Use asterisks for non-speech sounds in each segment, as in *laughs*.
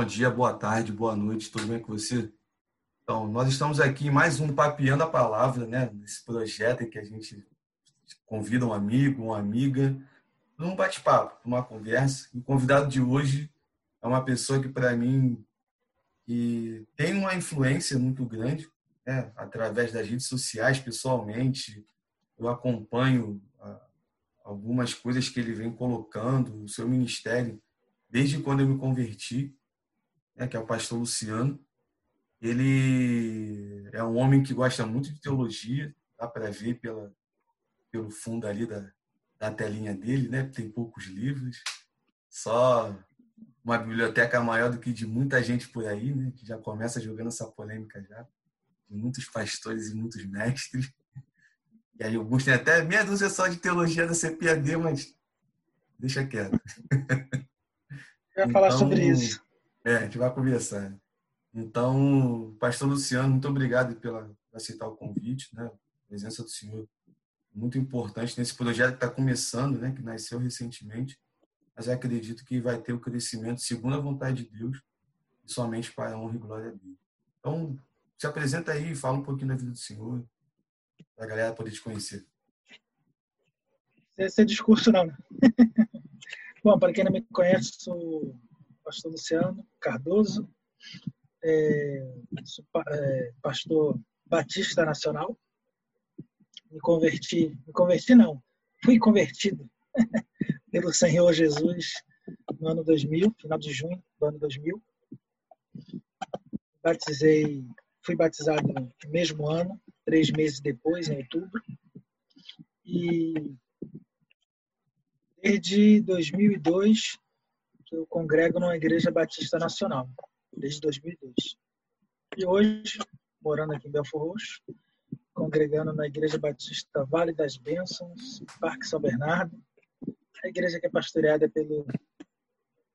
Bom dia, boa tarde, boa noite, tudo bem com você? Então, nós estamos aqui em mais um Papiando a Palavra, né? Nesse projeto em que a gente convida um amigo, uma amiga, num bate-papo, numa conversa. O convidado de hoje é uma pessoa que, para mim, que tem uma influência muito grande, né? através das redes sociais, pessoalmente. Eu acompanho ah, algumas coisas que ele vem colocando, o seu ministério, desde quando eu me converti né, que é o pastor Luciano. Ele é um homem que gosta muito de teologia, dá para ver pela, pelo fundo ali da, da telinha dele, né? Tem poucos livros, só uma biblioteca maior do que de muita gente por aí, né? Que já começa jogando essa polêmica já, de muitos pastores e muitos mestres. E aí alguns têm até meia dúzia só de teologia da CPAD, mas deixa quieto. Vai então, falar sobre então, isso. É, a gente vai conversar. Então, Pastor Luciano, muito obrigado pela aceitar o convite, né? A presença do senhor muito importante nesse projeto que está começando, né? Que nasceu recentemente, mas eu acredito que vai ter o crescimento segundo a vontade de Deus e somente para a honra e glória dele. Então, se apresenta aí, fala um pouquinho da vida do senhor, para a galera poder te conhecer. Esse é discurso não. *laughs* Bom, para quem não me conhece, sou pastor Luciano Cardoso, é, é, pastor Batista Nacional. Me converti, me converti não, fui convertido *laughs* pelo Senhor Jesus no ano 2000, final de junho do ano 2000. Batizei, fui batizado no mesmo ano, três meses depois, em outubro. E desde 2002 que eu congrego numa igreja batista nacional, desde 2002. E hoje, morando aqui em Belfort Roxo, congregando na Igreja Batista Vale das Bênçãos, Parque São Bernardo, a igreja que é pastoreada pelo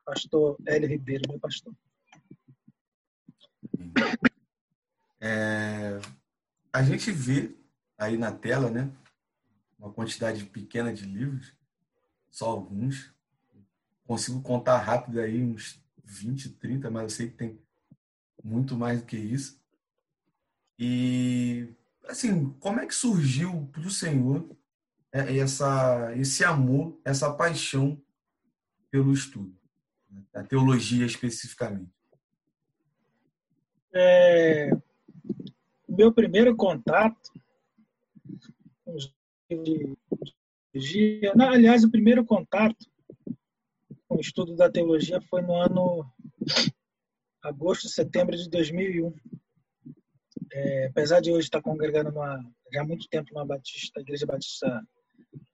pastor Hélio Ribeiro, meu pastor. É, a gente vê aí na tela, né, uma quantidade pequena de livros, só alguns, consigo contar rápido aí uns 20, 30, mas eu sei que tem muito mais do que isso. E, assim, como é que surgiu para o Senhor é, essa, esse amor, essa paixão pelo estudo, né? a teologia especificamente? É, meu primeiro contato de teologia, aliás, o primeiro contato o estudo da teologia foi no ano agosto, setembro de 2001. É, apesar de hoje estar congregando numa, já há muito tempo na Batista, Igreja Batista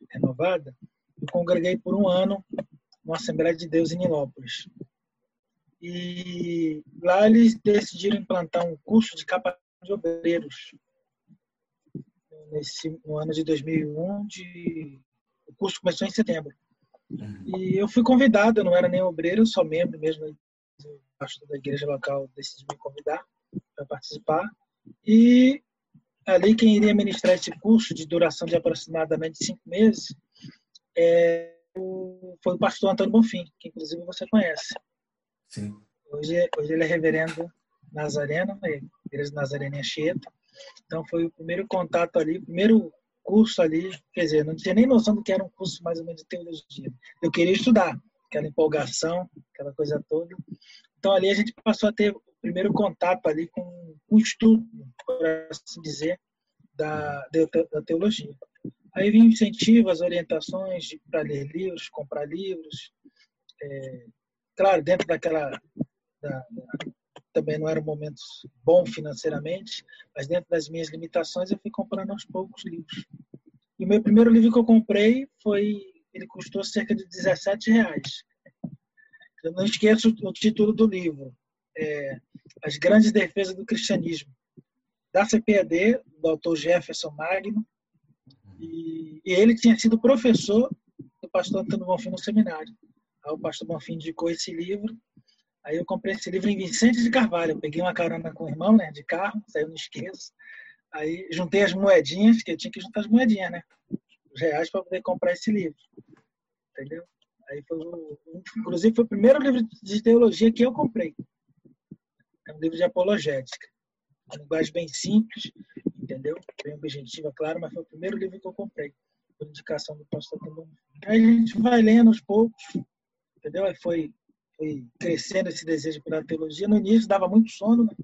Renovada, eu congreguei por um ano na Assembleia de Deus em Nilópolis. E lá eles decidiram implantar um curso de capacitação de obreiros. Nesse, no ano de 2001, de, o curso começou em setembro. E eu fui convidado, eu não era nem obreiro, só membro mesmo. Pastor da igreja local decidiu me convidar para participar. E ali quem iria ministrar esse curso de duração de aproximadamente cinco meses é, foi o pastor Antônio Bonfim, que inclusive você conhece. Sim. Hoje, hoje ele é reverendo Nazareno, na igreja Nazarena Anchieta. Então foi o primeiro contato ali, primeiro curso ali, quer dizer, não tinha nem noção do que era um curso mais ou menos de teologia. Eu queria estudar, aquela empolgação, aquela coisa toda. Então ali a gente passou a ter o primeiro contato ali com o estudo, por assim dizer, da, da teologia. Aí vinha incentivo, as orientações para ler livros, comprar livros. É, claro, dentro daquela da, também não era um momento bom financeiramente, mas dentro das minhas limitações eu fui comprando aos poucos livros. E o meu primeiro livro que eu comprei foi, ele custou cerca de 17 reais. Eu não esqueço o título do livro, é, As Grandes Defesas do Cristianismo, da CPAD, do autor Jefferson Magno, e, e ele tinha sido professor do pastor Antônio Bonfim no seminário. Aí o pastor Bonfim indicou esse livro Aí eu comprei esse livro em Vicente de Carvalho. Eu peguei uma carona com o irmão, né, de carro, saiu não esqueço. Aí juntei as moedinhas, que eu tinha que juntar as moedinhas, né? Os reais para poder comprar esse livro. Entendeu? Aí foi inclusive foi o primeiro livro de teologia que eu comprei. É um livro de apologética. Uma linguagem bem simples, entendeu? Bem objetiva, claro, mas foi o primeiro livro que eu comprei, por indicação do pastor também. Aí a gente vai lendo aos poucos, entendeu? Aí foi, foi crescendo esse desejo pela teologia. No início dava muito sono, né?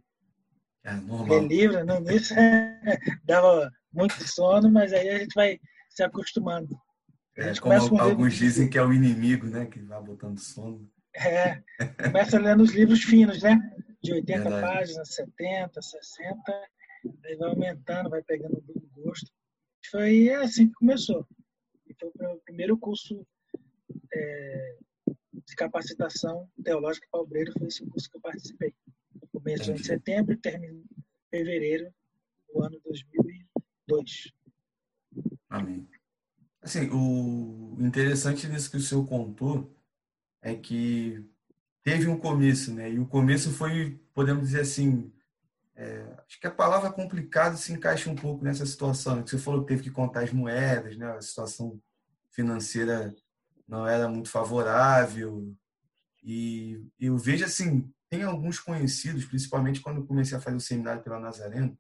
É normal. Livro, no início *laughs* dava muito sono, mas aí a gente vai se acostumando. É, como alguns dizem que é o inimigo, né? Que vai botando sono. É, começa lendo os livros finos, né? De 80 Verdade. páginas, 70, 60, aí vai aumentando, vai pegando o gosto. Foi assim que começou. E foi o primeiro curso é, de capacitação teológica para obreiro, foi esse curso que eu participei. Entendi. em setembro e terminou em fevereiro do ano 2002. Amém. Assim, o interessante nisso que o senhor contou é que teve um começo, né? E o começo foi, podemos dizer assim, é, acho que a palavra complicado se encaixa um pouco nessa situação. Você falou que teve que contar as moedas, né? A situação financeira não era muito favorável. E eu vejo assim, tem alguns conhecidos, principalmente quando eu comecei a fazer o seminário pela Nazareno,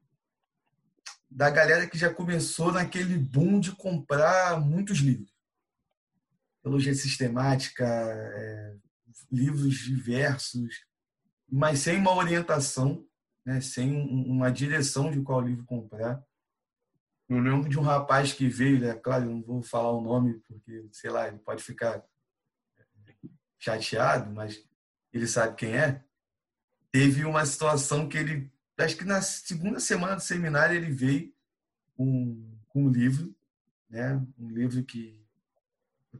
da galera que já começou naquele boom de comprar muitos livros. Teologia sistemática, é, livros diversos, mas sem uma orientação, né, sem uma direção de qual livro comprar. Eu lembro de um rapaz que veio, é claro, eu não vou falar o nome, porque, sei lá, ele pode ficar chateado, mas ele sabe quem é. Teve uma situação que ele acho que na segunda semana do seminário ele veio com, com um livro, né? Um livro que,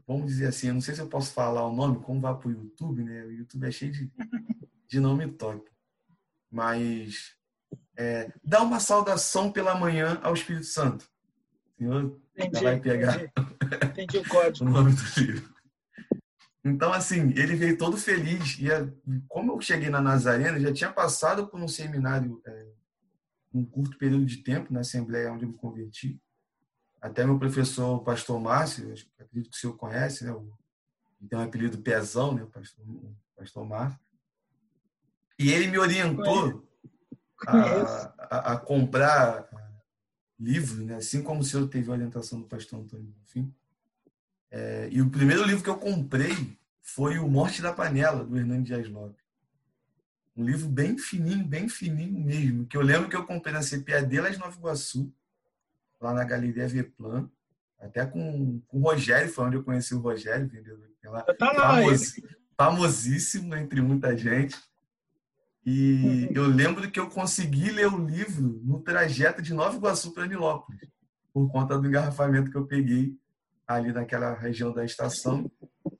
vamos dizer assim, eu não sei se eu posso falar o nome, como vai para o YouTube, né? O YouTube é cheio de, de nome top. Mas é, dá uma saudação pela manhã ao Espírito Santo. O senhor entendi, vai pegar entendi. Entendi o, código. *laughs* o nome do livro. Então, assim, ele veio todo feliz. E como eu cheguei na Nazarena, já tinha passado por um seminário, é, um curto período de tempo, na Assembleia onde eu me converti. Até meu professor, o pastor Márcio, acredito que o senhor conhece, né? Tem um apelido Pezão, né? O pastor, o pastor Márcio. E ele me orientou a, a, a, comprar livros, né? assim como o senhor teve a orientação do pastor Antônio Enfim. É, e o primeiro livro que eu comprei foi O Morte da Panela, do Hernando Dias Lopes. Um livro bem fininho, bem fininho mesmo, que eu lembro que eu comprei na CPAD lá de Nova Iguaçu, lá na Galeria Veplan, até com, com o Rogério, foi onde eu conheci o Rogério, vendedor lá, tá lá famos, famosíssimo entre muita gente. E eu lembro que eu consegui ler o livro no trajeto de Nova Iguaçu para Nilópolis, por conta do engarrafamento que eu peguei ali naquela região da estação.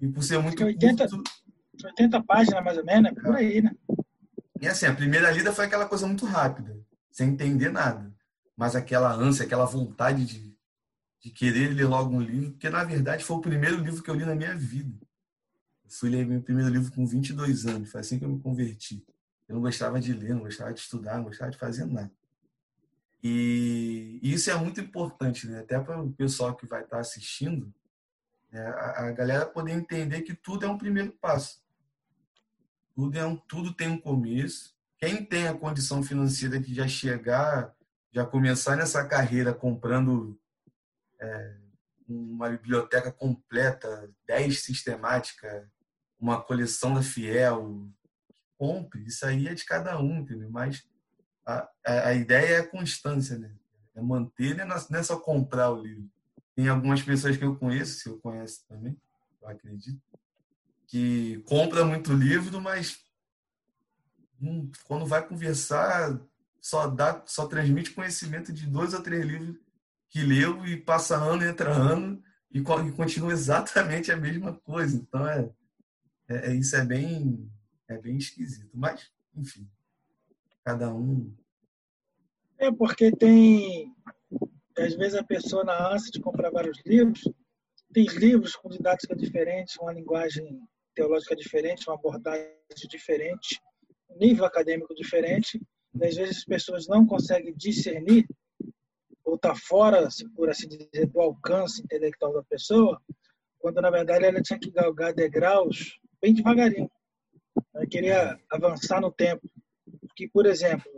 E por ser muito 80, curto... 80 páginas, mais ou menos, por aí, né? E assim, a primeira lida foi aquela coisa muito rápida, sem entender nada. Mas aquela ânsia, aquela vontade de, de querer ler logo um livro, porque na verdade foi o primeiro livro que eu li na minha vida. Eu fui ler meu primeiro livro com 22 anos, foi assim que eu me converti. Eu não gostava de ler, não gostava de estudar, não gostava de fazer nada. E isso é muito importante, né? até para o pessoal que vai estar assistindo, né? a, a, galera poder entender que tudo é um primeiro passo. Tudo, é um, tudo tem um começo. Quem tem a condição financeira de já chegar, já começar nessa carreira comprando é, uma biblioteca completa, 10 sistemática, uma coleção da Fiel, compre. Isso aí é de cada um, entendeu? Mas a, a, ideia é a constância, né? É manter, né? não é só comprar o livro. Tem algumas pessoas que eu conheço, se eu conheço também, eu acredito, que compra muito livro, mas hum, quando vai conversar só dá, só transmite conhecimento de dois ou três livros que leu e passa ano entra ano e, continua exatamente a mesma coisa. Então é, é, é isso é bem é bem esquisito, mas enfim cada um. É porque tem, às vezes a pessoa na ânsia de comprar vários livros, tem livros com didática diferente, uma linguagem teológica diferente, uma abordagem diferente, um nível acadêmico diferente, e às vezes as pessoas não conseguem discernir ou está fora, por assim dizer, do alcance intelectual da pessoa, quando na verdade ela tinha que galgar degraus bem devagarinho. Ela queria avançar no tempo. Que, por exemplo,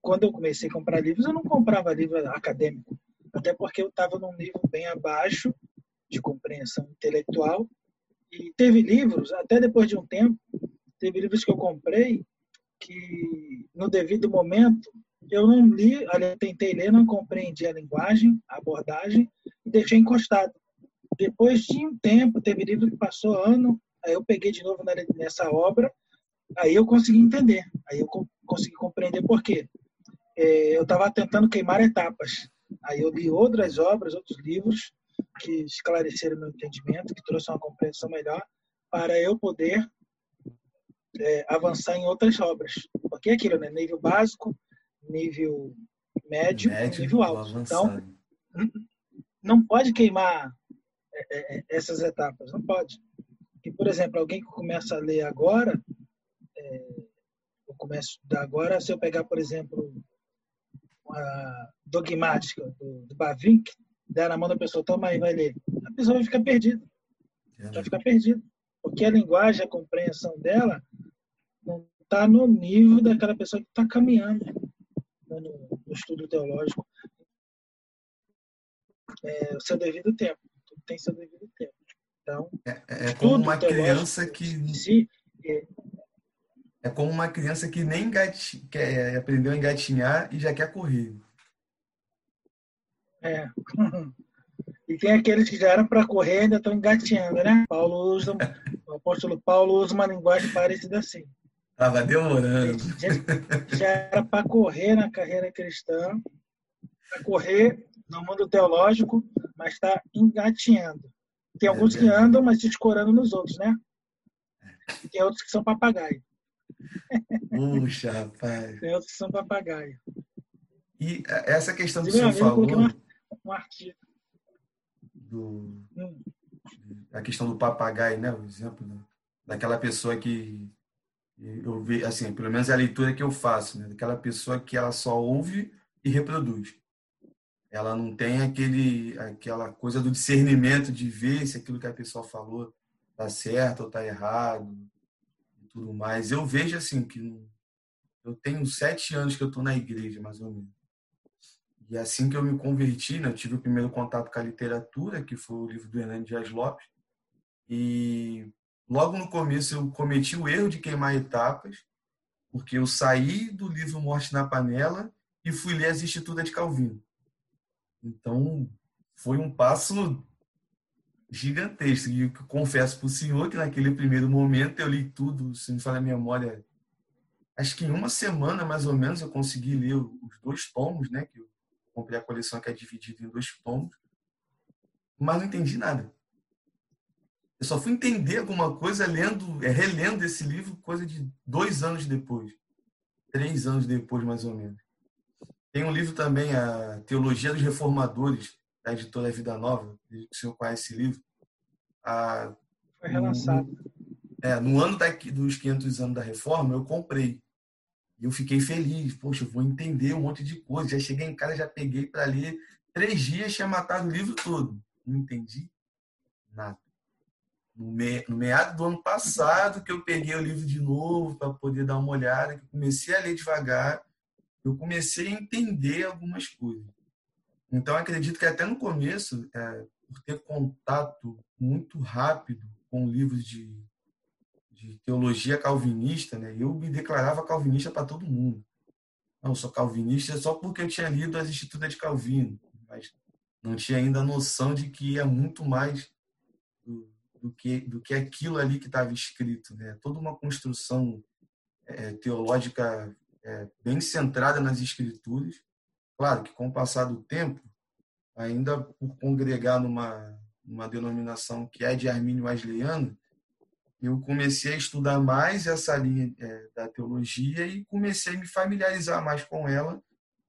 quando eu comecei a comprar livros, eu não comprava livro acadêmico, até porque eu estava num nível bem abaixo de compreensão intelectual. E teve livros, até depois de um tempo, teve livros que eu comprei que, no devido momento, eu não li, eu tentei ler, não compreendi a linguagem, a abordagem, e deixei encostado. Depois de um tempo, teve livro que passou ano, aí eu peguei de novo nessa obra, aí eu consegui entender, aí eu consegui compreender por quê. É, eu estava tentando queimar etapas. Aí eu li outras obras, outros livros que esclareceram meu entendimento, que trouxeram uma compreensão melhor para eu poder é, avançar em outras obras. Porque é aquilo, né? Nível básico, nível médio, médio nível alto. Então, não pode queimar é, é, essas etapas, não pode. E, por exemplo, alguém que começa a ler agora, é, eu começo a estudar agora, se eu pegar, por exemplo, a dogmática do, do Bavinck, der na mão da pessoa, toma aí, vai ler. A pessoa vai ficar perdida. Vai ficar perdida. Porque a linguagem, a compreensão dela não está no nível daquela pessoa que está caminhando no, no, estudo teológico. É, o seu devido tempo. Tudo tem seu devido tempo. Então, é, é, é como uma criança que. Si, é, é como uma criança que nem engati... quer, aprendeu a engatinhar e já quer correr. É. *laughs* E tem aqueles que já eram para correr e ainda estão engatinhando, né? Paulo usa, o apóstolo Paulo usa uma linguagem parecida assim. Estava demorando. Já era para correr na carreira cristã, para correr no mundo teológico, mas está engatinhando. Tem alguns é que andam, mas se escorando nos outros, né? E tem outros que são papagaio. Puxa, rapaz. Tem outros que são papagaio. E essa questão que você falou. Um artigo. Do, hum. A questão do papagaio, né? O exemplo né? daquela pessoa que. Eu vi, assim, pelo menos é a leitura que eu faço, né? Daquela pessoa que ela só ouve e reproduz. Ela não tem aquele, aquela coisa do discernimento de ver se aquilo que a pessoa falou está certo ou está errado tudo mais. Eu vejo assim que eu tenho sete anos que eu estou na igreja, mais ou menos. E assim que eu me converti, né, eu tive o primeiro contato com a literatura, que foi o livro do Hernani Dias Lopes. E logo no começo eu cometi o erro de queimar etapas, porque eu saí do livro Morte na Panela e fui ler as Institutas de Calvino. Então, foi um passo gigantesco. E eu confesso para o senhor que naquele primeiro momento eu li tudo, se me fala a memória, acho que em uma semana mais ou menos eu consegui ler os dois tomos, né? Que eu comprei a coleção que é dividida em dois tomos, mas não entendi nada. Eu só fui entender alguma coisa lendo, é, relendo esse livro, coisa de dois anos depois, três anos depois mais ou menos. Tem um livro também, a Teologia dos Reformadores, da editora Vida Nova, o senhor conhece esse livro. A, Foi relançado. No, é, no ano da, dos 500 anos da reforma, eu comprei. E eu fiquei feliz. Poxa, eu vou entender um monte de coisa. Já cheguei em casa, já peguei para ler. Três dias tinha matado o livro todo. Não entendi nada. No, me, no meado do ano passado, que eu peguei o livro de novo para poder dar uma olhada, que comecei a ler devagar, eu comecei a entender algumas coisas. Então, acredito que até no começo, é, por ter contato muito rápido com livros de, de teologia calvinista, né, eu me declarava calvinista para todo mundo. Não, sou calvinista só porque eu tinha lido as Institutas de Calvino, mas não tinha ainda a noção de que é muito mais do, do que, do que aquilo ali que estava escrito. Né? Toda uma construção é, teológica é, bem centrada nas Escrituras Claro que com o passar do tempo, ainda por congregar numa, numa denominação que é de Armínio Wesleyano, eu comecei a estudar mais essa linha é, da teologia e comecei a me familiarizar mais com ela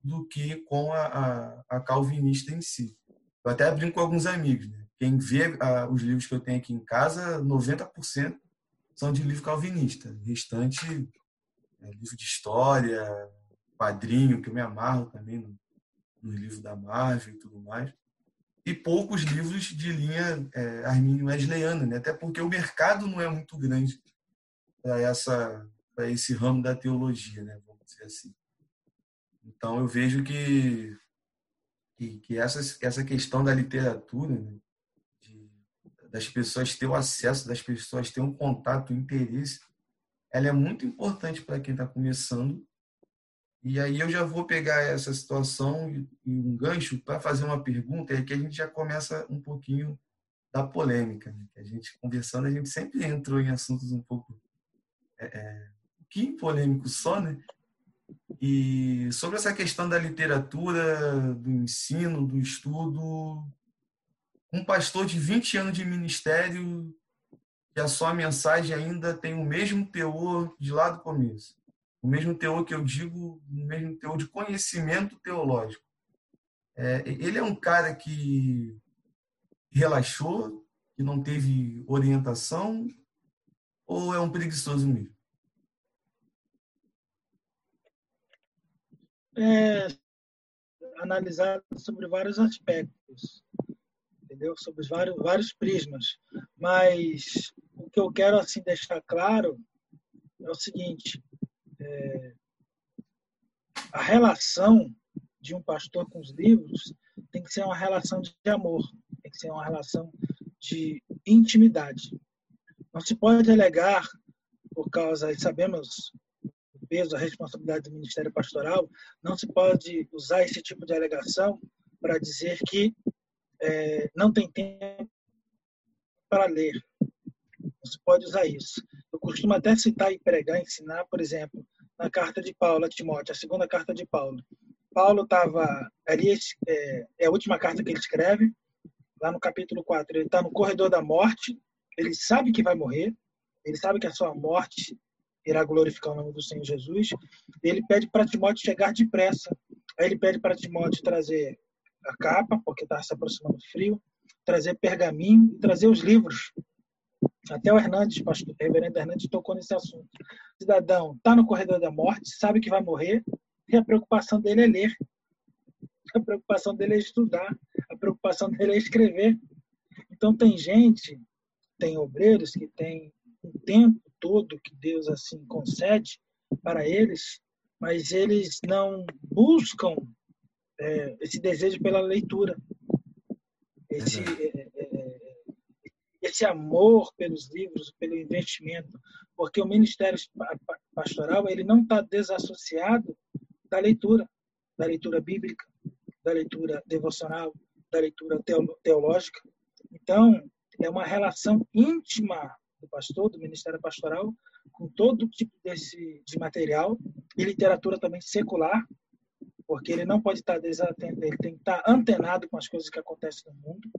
do que com a, a, a calvinista em si. Eu até brinco com alguns amigos. Né? Quem vê a, os livros que eu tenho aqui em casa, 90% são de livro calvinista. O restante é livro de história, quadrinho, que eu me amarro também no, livro da Marvel e tudo mais. e poucos livros de linha é, armínio-wesleyana, né? até porque o mercado não é muito grande para essa para esse ramo da teologia, né? vamos dizer assim. Então eu vejo que que, que essa essa questão da literatura, né? de, das pessoas ter o acesso, das pessoas ter um contato, um interesse, ela é muito importante para quem está começando e aí eu já vou pegar essa situação e um gancho para fazer uma pergunta, e aqui a gente já começa um pouquinho da polêmica. Né? A gente conversando, a gente sempre entrou em assuntos um pouco é, é, que polêmico só, né? E sobre essa questão da literatura, do ensino, do estudo, um pastor de 20 anos de ministério e a sua mensagem ainda tem o mesmo teor de lá do começo o mesmo teor que eu digo, o mesmo teor de conhecimento teológico. É, ele é um cara que relaxou, que não teve orientação, ou é um preguiçoso mesmo? É, analisado sobre vários aspectos, entendeu? Sobre vários, vários prismas. Mas que eu quero assim deixar claro é o seguinte: é, a relação de um pastor com os livros tem que ser uma relação de amor, tem que ser uma relação de intimidade. Não se pode alegar, por causa, sabemos o peso, a responsabilidade do Ministério Pastoral, não se pode usar esse tipo de alegação para dizer que é, não tem tempo para ler. Se pode usar isso. Eu costumo até citar e pregar, ensinar, por exemplo, na carta de Paulo a Timóteo, a segunda carta de Paulo. Paulo estava. É, é a última carta que ele escreve, lá no capítulo 4. Ele está no corredor da morte, ele sabe que vai morrer, ele sabe que a sua morte irá glorificar o nome do Senhor Jesus. Ele pede para Timóteo chegar depressa. Aí ele pede para Timóteo trazer a capa, porque está se aproximando do frio, trazer pergaminho e trazer os livros até o Hernandes, pastor, o reverendo Hernandes, tocou nesse assunto. O cidadão está no corredor da morte, sabe que vai morrer, e a preocupação dele é ler. A preocupação dele é estudar. A preocupação dele é escrever. Então, tem gente, tem obreiros que têm o tempo todo que Deus assim concede para eles, mas eles não buscam é, esse desejo pela leitura. Esse, é, esse amor pelos livros, pelo investimento, porque o ministério pastoral ele não está desassociado da leitura, da leitura bíblica, da leitura devocional, da leitura teológica. Então, é uma relação íntima do pastor, do ministério pastoral, com todo tipo desse, de material e literatura também secular, porque ele não pode estar desatento, ele tem que estar antenado com as coisas que acontecem no mundo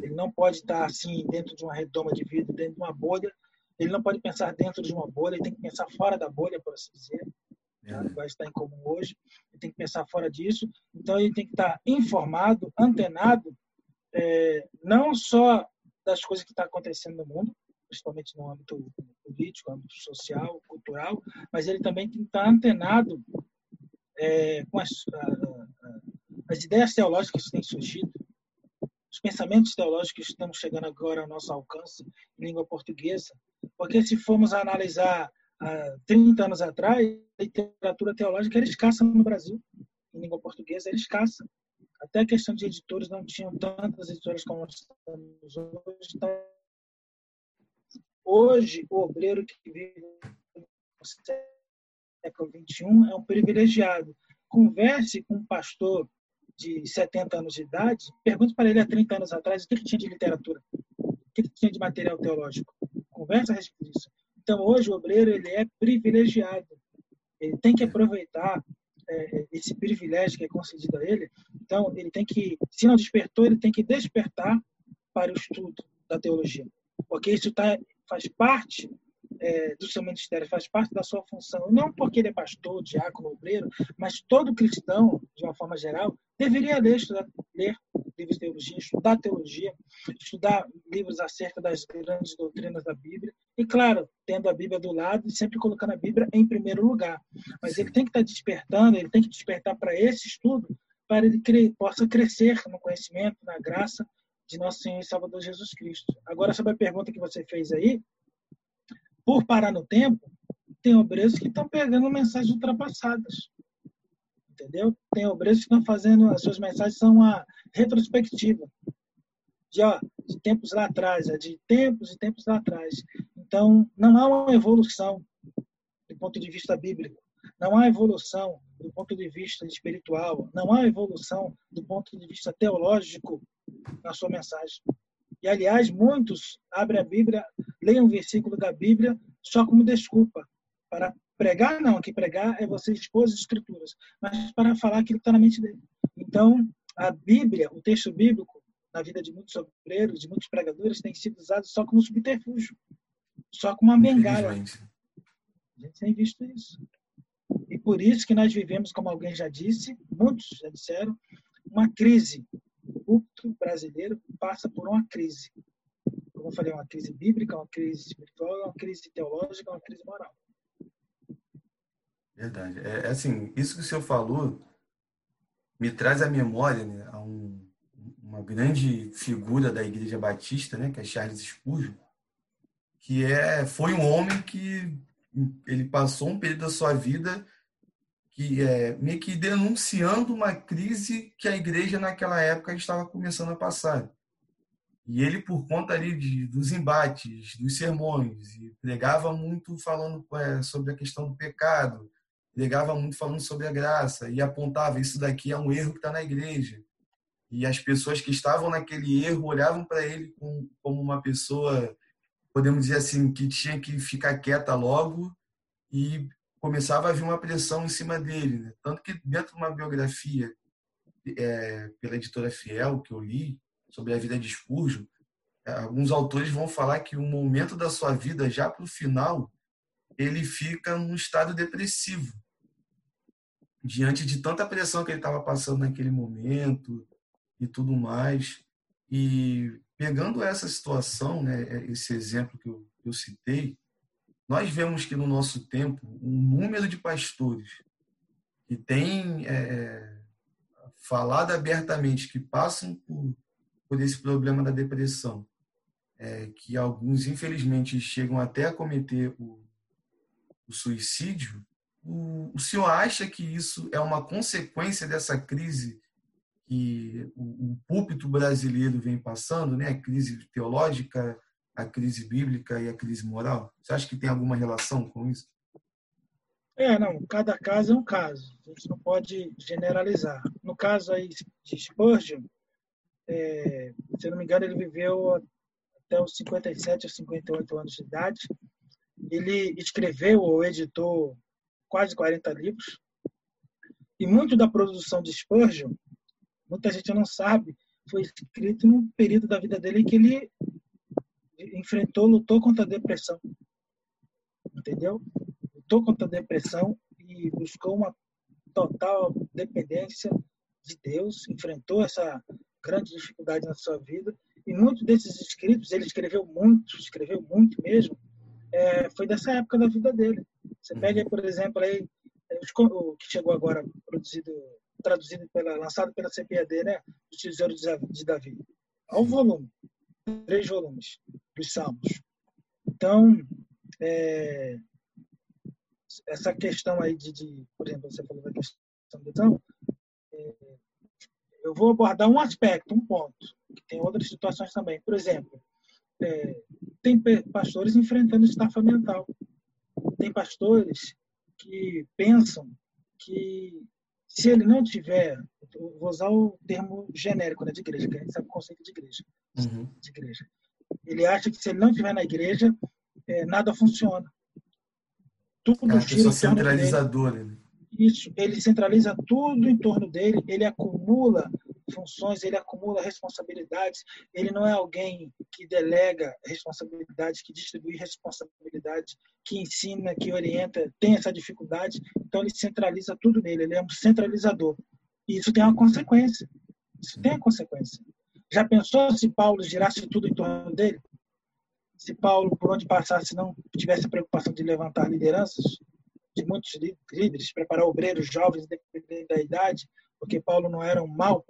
ele não pode estar assim dentro de uma redoma de vidro, dentro de uma bolha. Ele não pode pensar dentro de uma bolha, ele tem que pensar fora da bolha, por assim dizer. Né? Vai estar em comum hoje. Ele tem que pensar fora disso. Então ele tem que estar informado, antenado, é, não só das coisas que estão acontecendo no mundo, principalmente no âmbito político, no âmbito social, cultural, mas ele também tem que estar antenado é, com as, as ideias teológicas que têm surgido, os pensamentos teológicos que estamos chegando agora ao nosso alcance em língua portuguesa, porque se formos analisar há 30 anos atrás, a literatura teológica era escassa no Brasil, em língua portuguesa era escassa. Até a questão de editores não tinham tantas editoras como nós temos hoje. Então, hoje, o obreiro que vive no século XXI é um privilegiado. Converse com um pastor de 70 anos de idade, pergunte para ele há 30 anos atrás o que ele tinha de literatura, o que ele tinha de material teológico. Conversa a respeito disso. Então, hoje, o obreiro ele é privilegiado. Ele tem que aproveitar é, esse privilégio que é concedido a ele. Então, ele tem que, se não despertou, ele tem que despertar para o estudo da teologia. Porque isso tá, faz parte é, do seu ministério, faz parte da sua função. Não porque ele é pastor, diácono, obreiro, mas todo cristão, de uma forma geral, deveria ler, estudar, ler livros de teologia, estudar teologia, estudar livros acerca das grandes doutrinas da Bíblia. E, claro, tendo a Bíblia do lado e sempre colocando a Bíblia em primeiro lugar. Mas ele tem que estar despertando, ele tem que despertar para esse estudo, para ele possa crescer no conhecimento, na graça de nosso Senhor e Salvador Jesus Cristo. Agora, sobre a pergunta que você fez aí, por parar no tempo, tem obreiros que estão pegando mensagens ultrapassadas. Entendeu? Tem obreiros que estão fazendo, as suas mensagens são uma retrospectiva. De, ó, de tempos lá atrás, é de tempos e tempos lá atrás. Então, não há uma evolução do ponto de vista bíblico. Não há evolução do ponto de vista espiritual. Não há evolução do ponto de vista teológico na sua mensagem. E, aliás, muitos abrem a Bíblia, leem um versículo da Bíblia só como desculpa. Para pregar, não, que pregar é você expor as escrituras, mas para falar aquilo que está na mente dele. Então, a Bíblia, o texto bíblico, na vida de muitos obreiros, de muitos pregadores, tem sido usado só como subterfúgio, só como uma bengala. A gente tem visto isso. E por isso que nós vivemos, como alguém já disse, muitos já disseram, uma crise o púlpito brasileiro passa por uma crise. Como eu falei, uma crise bíblica, uma crise espiritual, uma crise teológica, uma crise moral. Verdade. É, é assim, isso que o senhor falou me traz à memória né, a um, uma grande figura da Igreja Batista, né, que é Charles Spurgeon, que é, foi um homem que ele passou um período da sua vida que é meio que denunciando uma crise que a igreja naquela época estava começando a passar. E ele, por conta ali de, dos embates, dos sermões, pregava muito falando é, sobre a questão do pecado, pregava muito falando sobre a graça, e apontava isso daqui é um erro que está na igreja. E as pessoas que estavam naquele erro olhavam para ele como, como uma pessoa, podemos dizer assim, que tinha que ficar quieta logo e começava a haver uma pressão em cima dele. Né? Tanto que dentro de uma biografia é, pela editora Fiel, que eu li, sobre a vida de Spurgeon, é, alguns autores vão falar que o momento da sua vida, já para o final, ele fica num estado depressivo. Diante de tanta pressão que ele estava passando naquele momento e tudo mais. E pegando essa situação, né, esse exemplo que eu, eu citei, nós vemos que no nosso tempo um número de pastores que têm é, é, falado abertamente que passam por, por esse problema da depressão, é, que alguns infelizmente chegam até a cometer o, o suicídio, o, o senhor acha que isso é uma consequência dessa crise que o, o púlpito brasileiro vem passando, né? A crise teológica, a crise bíblica e a crise moral? Você acha que tem alguma relação com isso? É, não, cada caso é um caso. A gente não pode generalizar. No caso aí de Spurgeon, é, se eu não me engano, ele viveu até os 57 ou 58 anos de idade. Ele escreveu ou editou quase 40 livros. E muito da produção de Spurgeon, muita gente não sabe, foi escrito num período da vida dele em que ele enfrentou, lutou contra a depressão. Entendeu? Lutou contra a depressão e buscou uma total dependência de Deus, enfrentou essa grande dificuldade na sua vida. E muitos desses escritos, ele escreveu muito, escreveu muito mesmo, é, foi dessa época da vida dele. Você pega, por exemplo, aí, é, o que chegou agora, produzido, traduzido pela, lançado pela CPAD, né? O Tesouro de Davi. Ao volume, três volumes dos Salmos. Então, é, essa questão aí de, de, por exemplo, você falou da questão do então, é, eu vou abordar um aspecto, um ponto, que tem outras situações também. Por exemplo, é, tem pastores enfrentando estafa mental. Tem pastores que pensam que se ele não tiver, vou usar o termo genérico né, de igreja, que a gente sabe o conceito de igreja. Uhum. De igreja. Ele acha que se ele não estiver na igreja, é, nada funciona. Tudo é gira centralizadora. Né? Isso, ele centraliza tudo em torno dele, ele acumula funções, ele acumula responsabilidades, ele não é alguém que delega responsabilidades, que distribui responsabilidades, que ensina, que orienta, tem essa dificuldade, então ele centraliza tudo nele, ele é um centralizador. E isso tem uma consequência. Isso tem uma consequência. Já pensou se Paulo girasse tudo em torno dele? Se Paulo, por onde passasse, não tivesse a preocupação de levantar lideranças? De muitos líderes, preparar obreiros jovens, independente da idade, porque Paulo não era um mau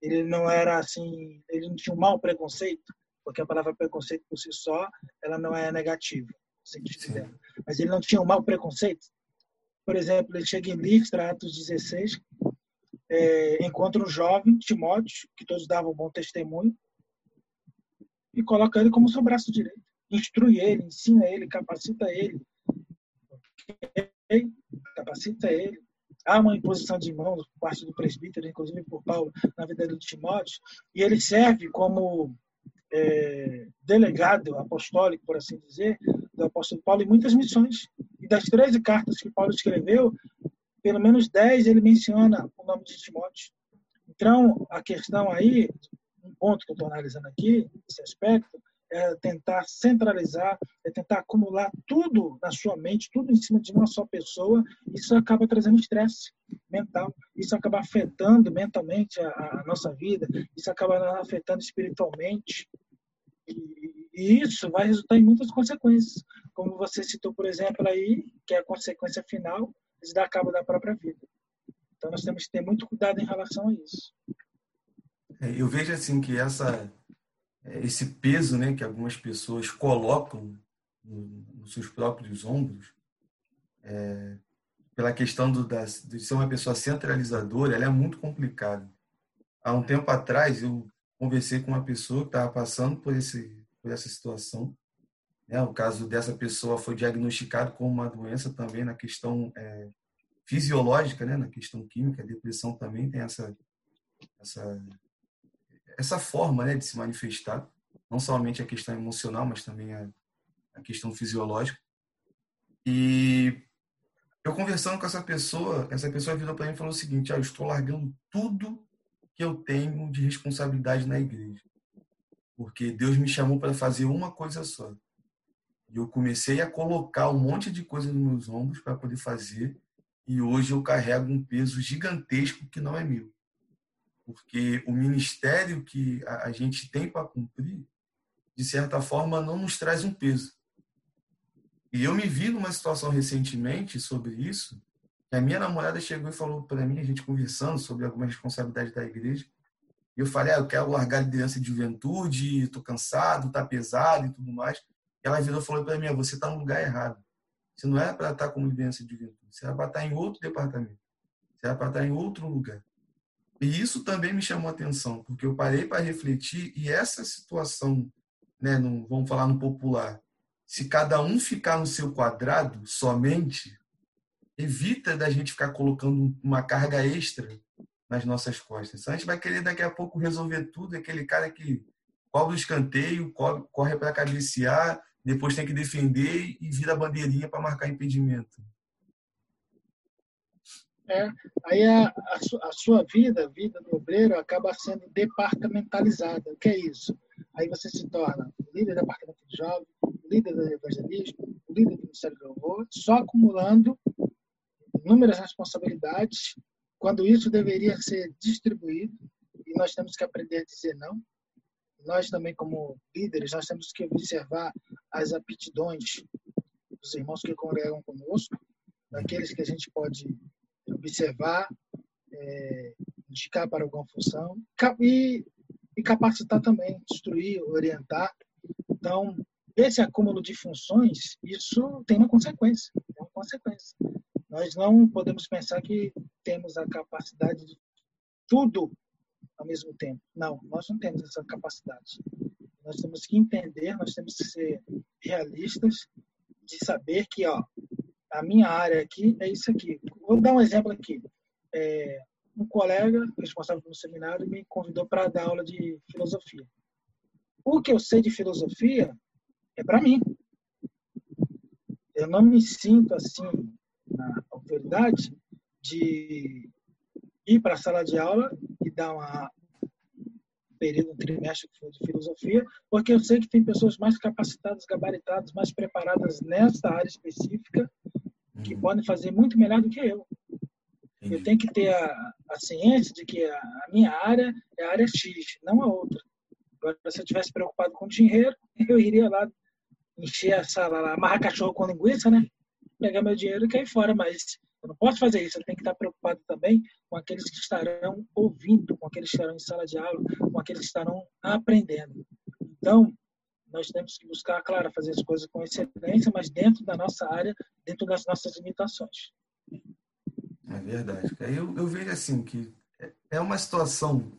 ele não era assim, ele não tinha um mau preconceito, porque a palavra preconceito por si só, ela não é negativa, mas ele não tinha um mau preconceito. Por exemplo, ele chega em Listra, Atos 16, é, encontra um jovem, Timóteo, que todos davam bom testemunho, e coloca ele como seu braço direito. Instrui ele, ensina ele, capacita ele. Capacita ele. Há uma imposição de mãos por parte do presbítero, inclusive por Paulo, na vida de Timóteo, e ele serve como é, delegado apostólico, por assim dizer, do apóstolo Paulo em muitas missões. E das 13 cartas que Paulo escreveu, pelo menos 10 ele menciona o nome de Timóteo. Então, a questão aí, um ponto que eu estou analisando aqui, esse aspecto, é tentar centralizar, é tentar acumular tudo na sua mente, tudo em cima de uma só pessoa. Isso acaba trazendo estresse mental, isso acaba afetando mentalmente a, a nossa vida, isso acaba afetando espiritualmente. E, e, isso vai resultar em muitas consequências, como você citou, por exemplo, aí, que é a consequência final de dar cabo da própria vida. Então nós temos que ter muito cuidado em relação a isso. É, eu vejo assim que essa é, esse peso né, que algumas pessoas colocam nos seus próprios ombros, é, pela questão do, da, de ser uma pessoa centralizadora, ela é muito complicada. Há um tempo atrás, eu conversei com uma pessoa que estava passando por, esse, por essa situação. Né? O caso dessa pessoa foi diagnosticado com uma doença também na questão é, fisiológica, né? na questão química. A depressão também tem essa, essa essa forma né, de se manifestar, não somente a questão emocional, mas também a, a questão fisiológica. E eu conversando com essa pessoa, essa pessoa virou para mim e falou o seguinte: ah, eu estou largando tudo que eu tenho de responsabilidade na igreja, porque Deus me chamou para fazer uma coisa só. E eu comecei a colocar um monte de coisa nos meus ombros para poder fazer, e hoje eu carrego um peso gigantesco que não é meu porque o ministério que a gente tem para cumprir, de certa forma, não nos traz um peso. E eu me vi numa situação recentemente sobre isso, que a minha namorada chegou e falou para mim, a gente conversando sobre algumas responsabilidades da igreja, e eu falei, ah, eu quero largar a liderança de juventude, estou cansado, está pesado e tudo mais. Ela virou e falou para mim, você está no lugar errado. Você não é para estar como liderança de juventude, você é para estar em outro departamento. Você é para estar em outro lugar. E isso também me chamou a atenção, porque eu parei para refletir e essa situação, né, no, vamos falar no popular, se cada um ficar no seu quadrado somente, evita da gente ficar colocando uma carga extra nas nossas costas. Então, a gente vai querer daqui a pouco resolver tudo, aquele cara que cobra o escanteio, corre para cabecear, depois tem que defender e vira a bandeirinha para marcar impedimento. É, aí a, a, a, sua vida, a vida do obreiro, acaba sendo departamentalizada. O que é isso? Aí você se torna líder do departamento de jovem, líder do evangelismo, líder do Ministério do Louvor, só acumulando inúmeras responsabilidades, quando isso deveria ser distribuído, e nós temos que aprender a dizer não. Nós também, como líderes, nós temos que observar as aptidões dos irmãos que congregam conosco, daqueles que a gente pode observar, é, indicar para alguma função e, e capacitar também, instruir, orientar. Então, esse acúmulo de funções, isso tem uma consequência. Tem uma consequência. Nós não podemos pensar que temos a capacidade de tudo ao mesmo tempo. Não, nós não temos essa capacidade. Nós temos que entender, nós temos que ser realistas de saber que, ó, a minha área aqui é isso aqui. Vou dar um exemplo aqui. É, um colega responsável pelo seminário me convidou para dar aula de filosofia. O que eu sei de filosofia é para mim. Eu não me sinto assim na autoridade de ir para a sala de aula e dar uma período, um trimestre de filosofia, porque eu sei que tem pessoas mais capacitadas, gabaritadas, mais preparadas nessa área específica, que uhum. podem fazer muito melhor do que eu. Entendi. Eu tenho que ter a, a ciência de que a, a, minha área é a área X, não a outra. Agora, se eu tivesse preocupado com dinheiro, *laughs* eu iria lá encher a sala, lá, amarrar cachorro com linguiça, né? Pegar meu dinheiro e cair fora. Mas Eu não posso fazer isso, eu tenho que estar preocupado também com aqueles que estarão ouvindo, com aqueles que estarão em sala de aula, com aqueles que estarão aprendendo. Então, nós temos que buscar, claro, fazer as coisas com excelência, mas dentro da nossa área, dentro das nossas limitações. É verdade. Eu, eu vejo assim que é uma situação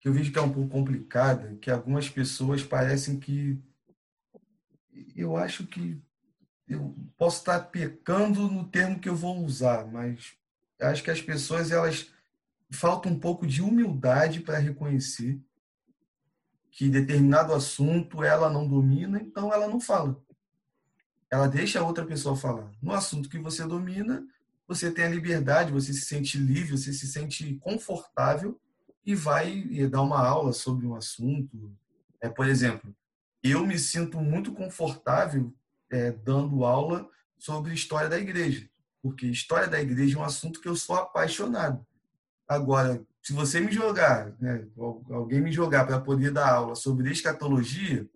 que eu vejo que é um pouco complicada, que algumas pessoas parecem que eu acho que eu posso estar pecando no termo que eu vou usar, mas acho que as pessoas elas faltam um pouco de humildade para reconhecer que determinado assunto ela não domina, então ela não fala. Ela deixa a outra pessoa falar. No assunto que você domina, você tem a liberdade, você se sente livre, você se sente confortável e vai dar uma aula sobre um assunto. É, por exemplo, eu me sinto muito confortável é, dando aula sobre história da igreja, porque história da igreja é um assunto que eu sou apaixonado. Agora, se você me jogar, né, alguém me jogar para poder dar aula sobre escatologia,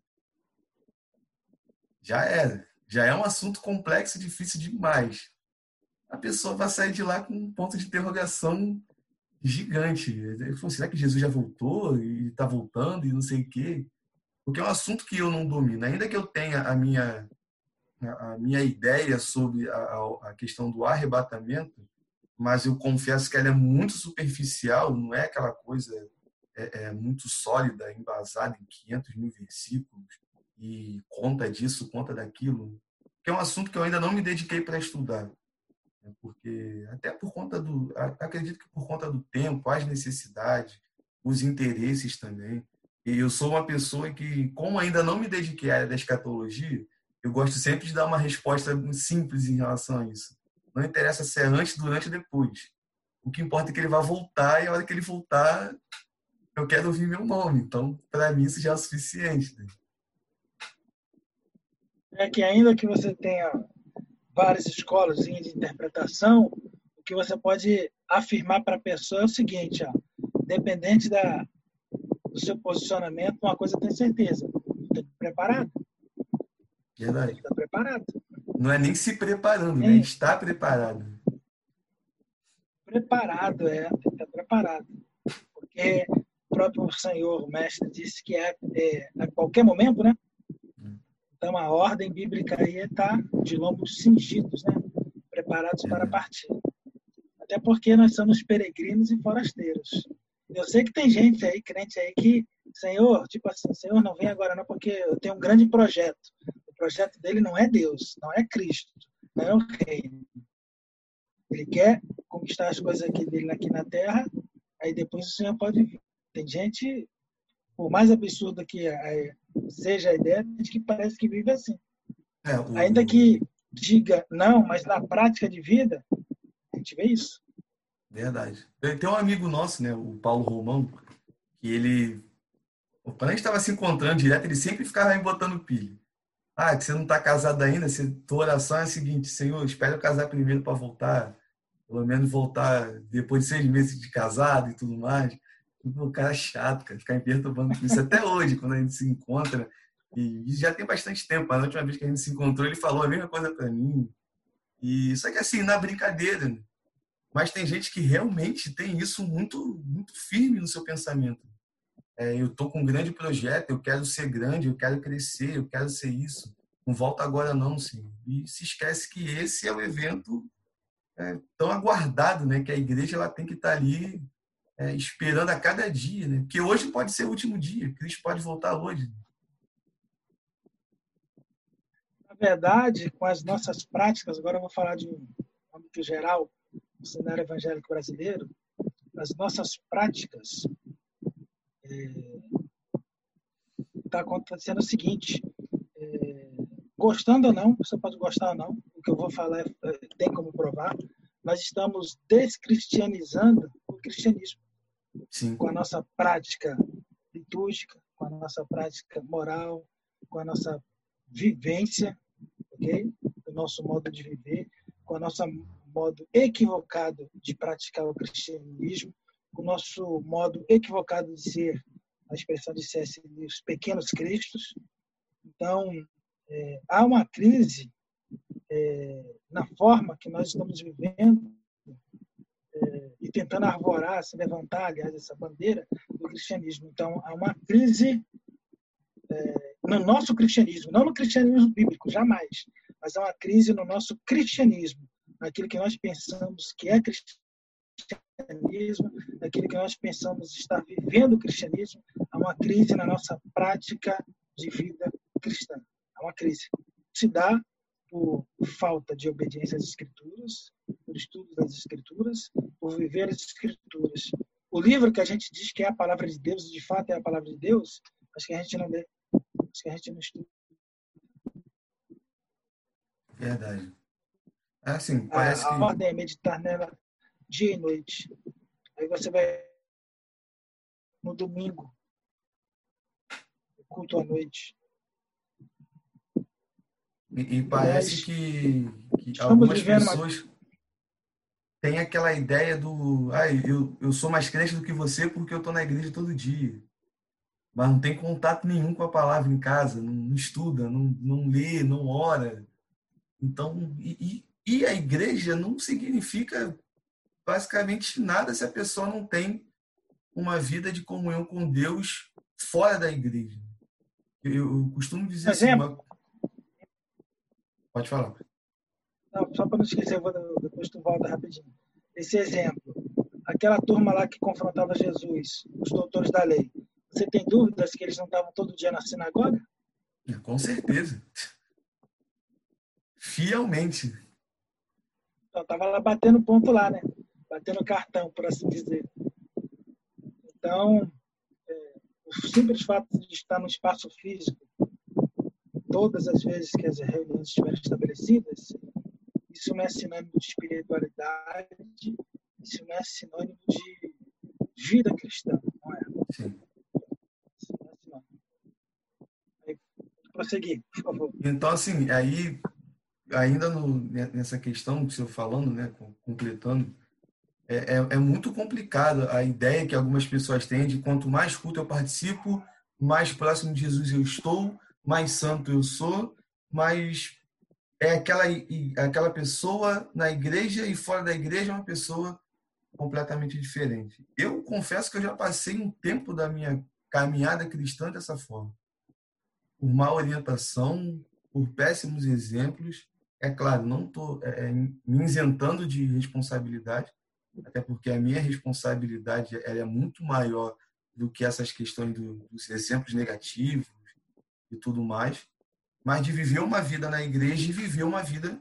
já era. Já é um assunto complexo e difícil demais. A pessoa vai sair de lá com um ponto de interrogação gigante. Ele falou, será que Jesus já voltou e está voltando e não sei o quê? Porque é um assunto que eu não domino. Ainda que eu tenha a minha, a minha ideia sobre a, a questão do arrebatamento, mas eu confesso que ela é muito superficial, não é aquela coisa é, é muito sólida, embasada em 500 mil versículos e conta disso, conta daquilo, que é um assunto que eu ainda não me dediquei para estudar, né? porque até por conta do, acredito que por conta do tempo, as necessidades, os interesses também. E eu sou uma pessoa que, como ainda não me dediquei à área da escatologia, eu gosto sempre de dar uma resposta simples em relação a isso. Não interessa se é antes, durante ou depois. O que importa é que ele vai voltar e a hora que ele voltar, eu quero ouvir meu nome. Então, para mim, isso já é o suficiente. Né? É que ainda que você tenha várias escolas de interpretação, o que você pode afirmar para a pessoa é o seguinte, ó, dependente da, do seu posicionamento, uma coisa tem certeza, tem que preparado. Verdade. Estar preparado. Não é nem se preparando, né? Está preparado. Preparado, é. Estar preparado. Porque o próprio Senhor, o Mestre, disse que é, é a qualquer momento, né? Então a ordem bíblica aí está de lombos cingidos, né? Preparados para partir. Até porque nós somos peregrinos e forasteiros. Eu sei que tem gente aí, crente aí, que, Senhor, tipo assim, Senhor, não vem agora não, porque eu tenho um grande projeto projeto dele não é Deus, não é Cristo, não é o reino. Ele quer conquistar as coisas aqui dele aqui na terra, aí depois o Senhor pode vir. Tem gente, por mais absurda que seja a ideia, gente que parece que vive assim. É, o... Ainda que diga não, mas na prática de vida, a gente vê isso. Verdade. Tem um amigo nosso, né, o Paulo Romão, que ele, quando a gente estava se encontrando direto, ele sempre ficava me botando pilha. Ah, que você não está casado ainda, se tua oração é a seguinte, Senhor, espero eu casar primeiro para voltar, pelo menos voltar depois de seis meses de casado e tudo mais. O cara é chato, cara, ficar me perturbando com isso até hoje, quando a gente se encontra. E já tem bastante tempo, na última vez que a gente se encontrou, ele falou a mesma coisa para mim. E só que assim, na brincadeira, né? mas tem gente que realmente tem isso muito, muito firme no seu pensamento é, eu estou com um grande projeto, eu quero ser grande, eu quero crescer, eu quero ser isso. Não volta agora não, sim. E se esquece que esse é o evento é, tão aguardado, né? Que a igreja ela tem que estar tá ali é, esperando a cada dia, né? Porque hoje pode ser o último dia, Cristo pode voltar hoje. Na verdade, com as nossas práticas, agora eu vou falar de um âmbito geral, no cenário evangélico brasileiro, as nossas práticas está é, acontecendo o seguinte: é, gostando ou não, você pode gostar ou não, o que eu vou falar é, é, tem como provar, nós estamos descristianizando o cristianismo Sim. com a nossa prática litúrgica, com a nossa prática moral, com a nossa vivência, ok? O nosso modo de viver, com o nosso modo equivocado de praticar o cristianismo, o nosso modo equivocado de ser, a expressão de C.S. os pequenos cristos. Então, é, há uma crise é, na forma que nós estamos vivendo é, e tentando arvorar, se levantar, aliás, essa bandeira do cristianismo. Então, há uma crise é, no nosso cristianismo, não no cristianismo bíblico, jamais, mas há uma crise no nosso cristianismo, naquilo que nós pensamos que é cristianismo, naquilo que nós pensamos estar vivendo o cristianismo, há uma crise na nossa prática de vida cristã. Há uma crise. Se dá por falta de obediência às Escrituras, por estudo das Escrituras, por viver as Escrituras. O livro que a gente diz que é a palavra de Deus, de fato é a palavra de Deus, mas que a gente não lê, mas que a gente não estuda. Verdade. É assim, parece a, a que... ordem é meditar nela dia e noite. Aí você vai no domingo, culto à noite. E, e parece que, que algumas pessoas uma... têm aquela ideia do ah, eu, eu sou mais crente do que você porque eu estou na igreja todo dia. Mas não tem contato nenhum com a palavra em casa, não, não estuda, não, não lê, não ora. Então, e, e, e a igreja não significa basicamente nada se a pessoa não tem uma vida de comunhão com Deus fora da igreja. Eu, eu costumo dizer assim, uma... Pode falar. Não, só para não esquecer, vou, depois tu volta rapidinho. Esse exemplo, aquela turma lá que confrontava Jesus, os doutores da lei, você tem dúvidas que eles não estavam todo dia na sinagoga? É, com certeza. Fielmente. Então, estava lá batendo ponto lá, né? Batendo cartão, por assim dizer. Então, é, o simples fato de estar no espaço físico todas as vezes que as reuniões estiverem estabelecidas, isso não é sinônimo de espiritualidade, isso não é sinônimo de vida cristã, não é? Sim. Isso não é sinônimo. Aí, prosseguir, por favor. Então, assim, aí, ainda no, nessa questão que você falando, né, completando, é, é, é, muito complicado a ideia que algumas pessoas têm de quanto mais culto eu participo, mais próximo de Jesus eu estou, mais santo eu sou, mais é aquela, aquela pessoa na igreja e fora da igreja é uma pessoa completamente diferente. Eu confesso que eu já passei um tempo da minha caminhada cristã dessa forma. Por má orientação, por péssimos exemplos. É claro, não estou é, é, me isentando de responsabilidade, até porque a minha responsabilidade é muito maior do que essas questões do, dos exemplos negativos, e tudo mais, mas de viver uma vida na igreja e viver uma vida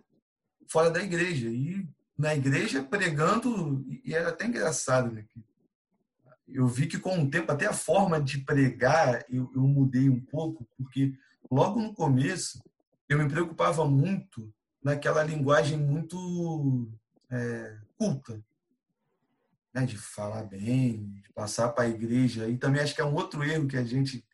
fora da igreja. E na igreja pregando, e era até engraçado, né? Eu vi que com o tempo, até a forma de pregar, eu, eu mudei um pouco, porque logo no começo eu me preocupava muito naquela linguagem muito é, culta, né? de falar bem, de passar para a igreja. E também acho que é um outro erro que a gente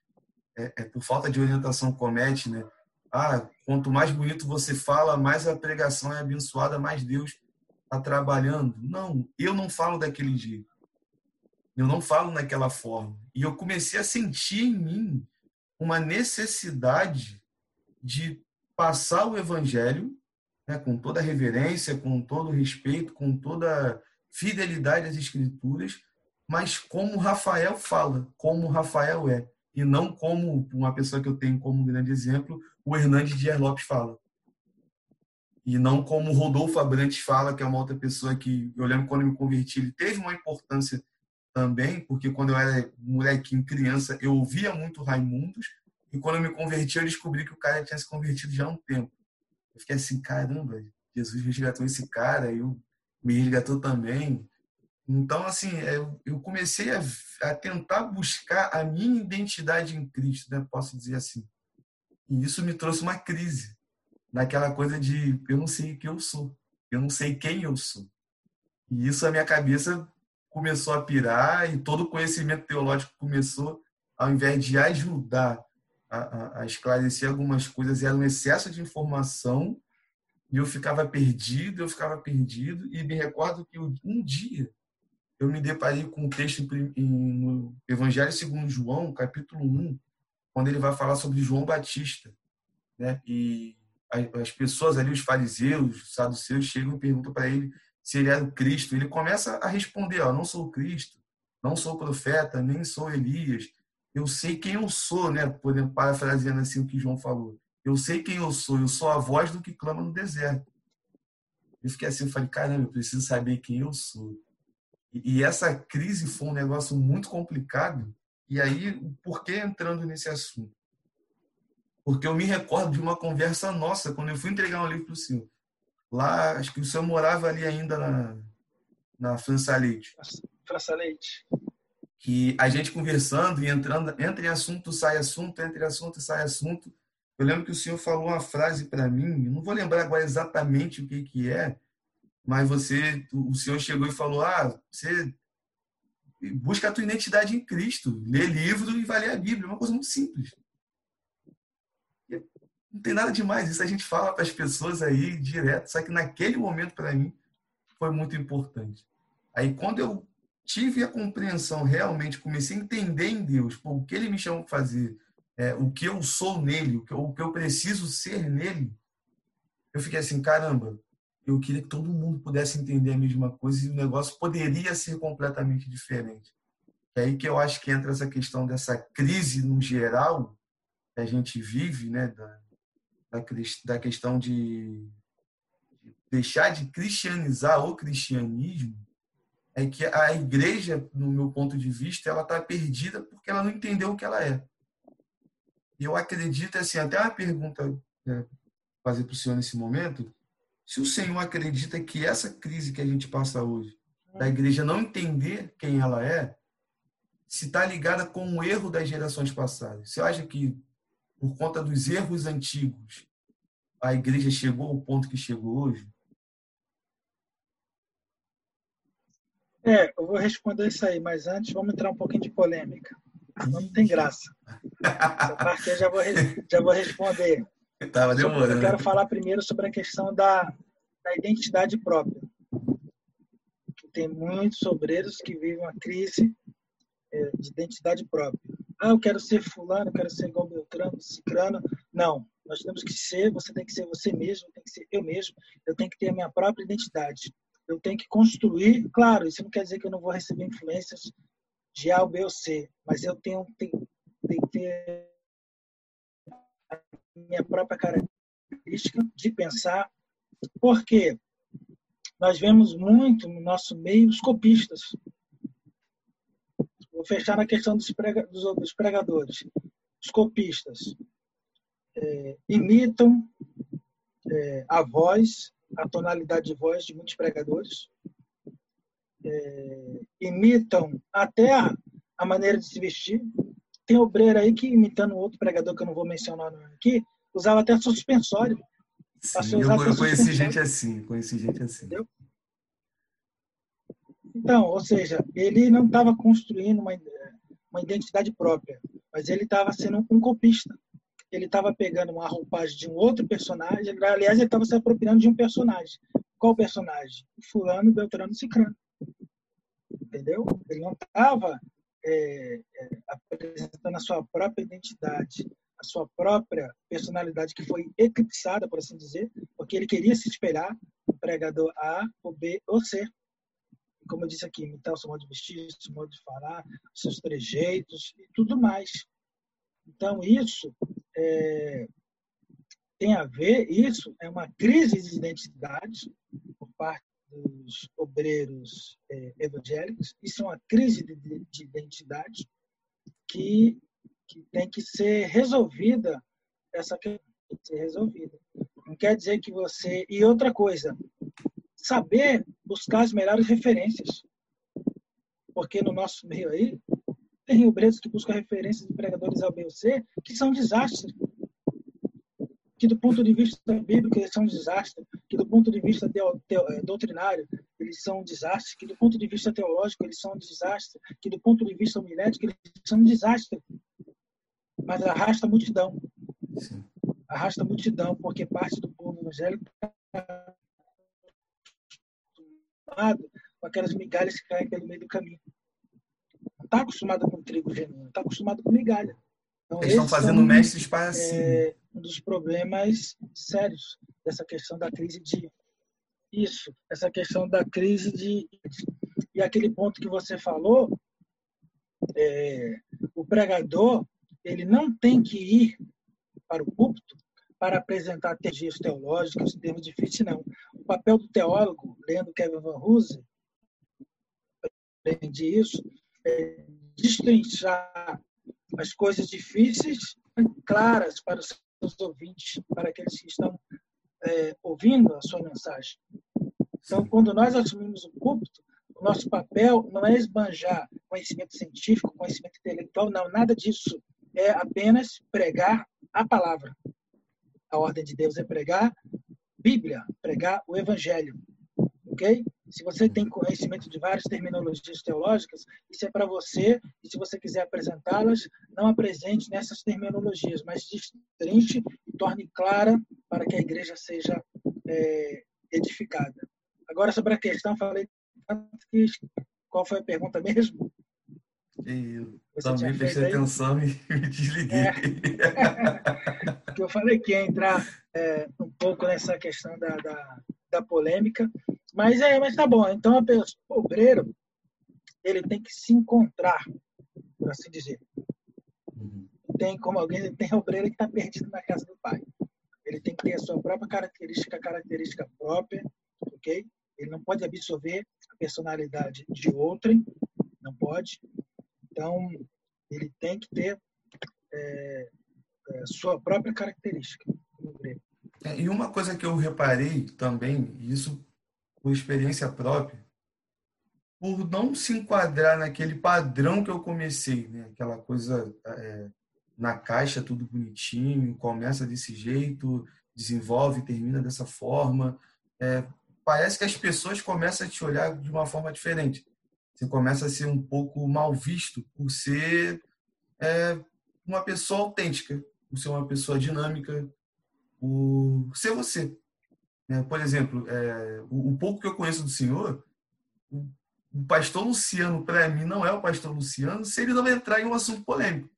é, é, por falta de orientação comete, né? Ah, quanto mais bonito você fala, mais a pregação é abençoada, mais Deus está trabalhando. Não, eu não falo daquele jeito. Eu não falo naquela forma. E eu comecei a sentir em mim uma necessidade de passar o evangelho né, com toda reverência, com todo respeito, com toda fidelidade às escrituras, mas como Rafael fala, como Rafael é e não como uma pessoa que eu tenho como grande exemplo, o Hernandes Dias Lopes fala. E não como Rodolfo Abrantes fala, que é uma outra pessoa que, eu lembro quando eu me converti, ele teve uma importância também, porque quando eu era molequinho, criança, eu ouvia muito Raimundos, e quando eu me converti, eu descobri que o cara tinha se convertido já há um tempo. Eu fiquei assim, caramba, Jesus resgatou esse cara, eu me resgatou também. Então, assim, é, eu comecei a, a, tentar buscar a minha identidade em Cristo, né? posso dizer assim. E isso me trouxe uma crise, naquela coisa de eu não sei o que eu sou, eu não sei quem eu sou. E isso a minha cabeça começou a pirar e todo o conhecimento teológico começou, ao invés de ajudar a, a, a esclarecer algumas coisas, era um excesso de informação e eu ficava perdido, eu ficava perdido. E me recordo que um dia eu me deparei com um texto no Evangelho segundo João, capítulo 1, quando ele vai falar sobre João Batista. Né? E as pessoas ali, os fariseus, os saduceus, chegam e perguntam para ele se ele era o Cristo. Ele começa a responder: ó, não sou o Cristo, não sou profeta, nem sou Elias. Eu sei quem eu sou, né? Parafraseando assim o que João falou. Eu sei quem eu sou, eu sou a voz do que clama no deserto. Eu fiquei assim, eu falei, caramba, eu preciso saber quem eu sou. E, e essa crise foi um negócio muito complicado. E aí, por que entrando nesse assunto? Porque eu me recordo de uma conversa nossa, quando eu fui entregar um livro para o senhor. Lá, acho que o senhor morava ali ainda na, na França Leite. França Leite. Que a gente conversando e entrando, entra em assunto, sai assunto, entre assunto, sai assunto. Eu lembro que o senhor falou uma frase para mim, não vou lembrar agora exatamente o que, que é, mas você, o senhor chegou e falou: ah, você busca a tua identidade em Cristo, lê livro e vai ler a Bíblia, uma coisa muito simples. Não tem nada demais, isso a gente fala para as pessoas aí direto, só que naquele momento para mim foi muito importante. Aí quando eu tive a compreensão realmente, comecei a entender em Deus o que Ele me chamou para fazer, é, o que eu sou nele, o que, eu, o que eu preciso ser nele, eu fiquei assim, caramba, eu queria que todo mundo pudesse entender a mesma coisa e o negócio poderia ser completamente diferente. É aí que eu acho que entra essa questão dessa crise no geral que a gente vive, né, da, da, da questão de deixar de cristianizar o cristianismo, é que a igreja, no meu ponto de vista, ela está perdida porque ela não entendeu o que ela é. E eu acredito, assim, até uma pergunta né, fazer para o senhor nesse momento, se o senhor acredita que essa crise que a gente passa hoje, da igreja não entender quem ela é, se está ligada com o erro das gerações passadas. Você acha que por conta dos erros antigos, a igreja chegou ao ponto que chegou hoje? É, eu vou responder isso aí, mas antes vamos entrar um pouquinho de polêmica. Não tem graça. Essa parte eu já vou, já vou responder. *laughs* Tava demorando. Eu quero falar primeiro sobre a questão da, da identidade própria. Tem muitos obreiros que vivem uma crise é, de identidade própria. Ah, eu quero ser fulano, eu quero ser igual Beltrano, Cicrano. Não, nós temos que ser, você tem que ser você mesmo, tem que ser eu mesmo, eu tenho que ter a minha própria identidade. Eu tenho que construir, claro, isso não quer dizer que eu não vou receber influências de A, B ou C, mas eu tenho, que ter a minha própria característica de pensar, porque nós vemos muito no nosso meio os copistas, Vou fechar na questão dos, prega, dos pregadores. Os copistas é, imitam é, a voz, a tonalidade de voz de muitos pregadores, é, imitam até a, a, maneira de se vestir. Tem obreiro aí que, imitando outro pregador que eu não vou mencionar aqui, usava até suspensório. Sim, eu, eu conheci gente assim, conheci gente assim. Entendeu? Então, ou seja, ele não estava construindo uma, uma identidade própria, mas ele estava sendo um copista. Ele estava pegando uma roupagem de um outro personagem, aliás, ele estava se apropriando de um personagem. Qual personagem? Fulano, Beltrano, Cicrano. Entendeu? Ele não estava é, é, apresentando a sua própria identidade, a sua própria personalidade, que foi eclipsada, por assim dizer, porque ele queria se espelhar no pregador A, ou B ou C como eu disse aqui, imitar o seu modo de vestir, o seu modo de falar, os seus trejeitos e tudo mais. Então, isso é, tem a ver, isso é uma crise de identidade por parte dos obreiros é, evangélicos, isso é uma crise de, de identidade que, que tem que ser resolvida, essa questão tem que ser resolvida. Não quer dizer que você. E outra coisa, saber buscar as melhores referências. Porque no nosso meio aí, tem obreiros que buscam referências de pregadores A, que são desastres. Que do ponto de vista bíblico eles são um desastre, que do ponto de vista teo, teo, é, doutrinário eles são um desastre, que do ponto de vista teológico eles são um desastre, que do ponto de vista homilético eles são um desastre. Mas arrasta a multidão. Sim. Arrasta a multidão, porque parte do povo evangélico acostumado com aquelas migalhas que caem pelo meio do caminho. Não está acostumado com trigo genuíno, está acostumado com migalha. Então, Eles estão fazendo mestres para. É, um dos problemas sérios dessa questão da crise de isso, essa questão da crise de e aquele ponto que você falou, é, o pregador ele não tem que ir para o púlpito para apresentar teorias teológicas, termos difíceis, não. O papel do teólogo, lendo Kevin Van Hoosen, aprendi isso, é destrinchar as coisas difíceis claras para os seus ouvintes, para aqueles que estão é, ouvindo a sua mensagem. Então, quando nós assumimos o púlpito, o nosso papel não é esbanjar conhecimento científico, conhecimento intelectual, não, nada disso. É apenas pregar a palavra. A ordem de Deus é pregar Bíblia, pregar o Evangelho. Ok? Se você tem conhecimento de várias terminologias teológicas, isso é para você, e se você quiser apresentá-las, não apresente nessas terminologias, mas destrinche e torne clara para que a igreja seja é, edificada. Agora, sobre a questão, falei. Qual foi a pergunta mesmo? Eu também prestei atenção e *laughs* me desliguei. É. *laughs* eu falei que ia entrar é, um pouco nessa questão da, da, da polêmica, mas é, mas tá bom. Então, a pessoa, o obreiro, ele tem que se encontrar, por assim dizer. Uhum. Tem como alguém, tem obreiro que está perdido na casa do pai. Ele tem que ter a sua própria característica, característica própria, ok? Ele não pode absorver a personalidade de outrem, não pode. Então, ele tem que ter é, é, sua própria característica. É, e uma coisa que eu reparei também, isso por experiência própria, por não se enquadrar naquele padrão que eu comecei, né? aquela coisa é, na caixa, tudo bonitinho, começa desse jeito, desenvolve, termina dessa forma. É, parece que as pessoas começam a te olhar de uma forma diferente. Você começa a ser um pouco mal visto por ser é, uma pessoa autêntica, por ser uma pessoa dinâmica, por ser você. Né? Por exemplo, é, o, o, pouco que eu conheço do senhor, o, o pastor Luciano, para mim, não é o pastor Luciano se ele não entrar em um assunto polêmico.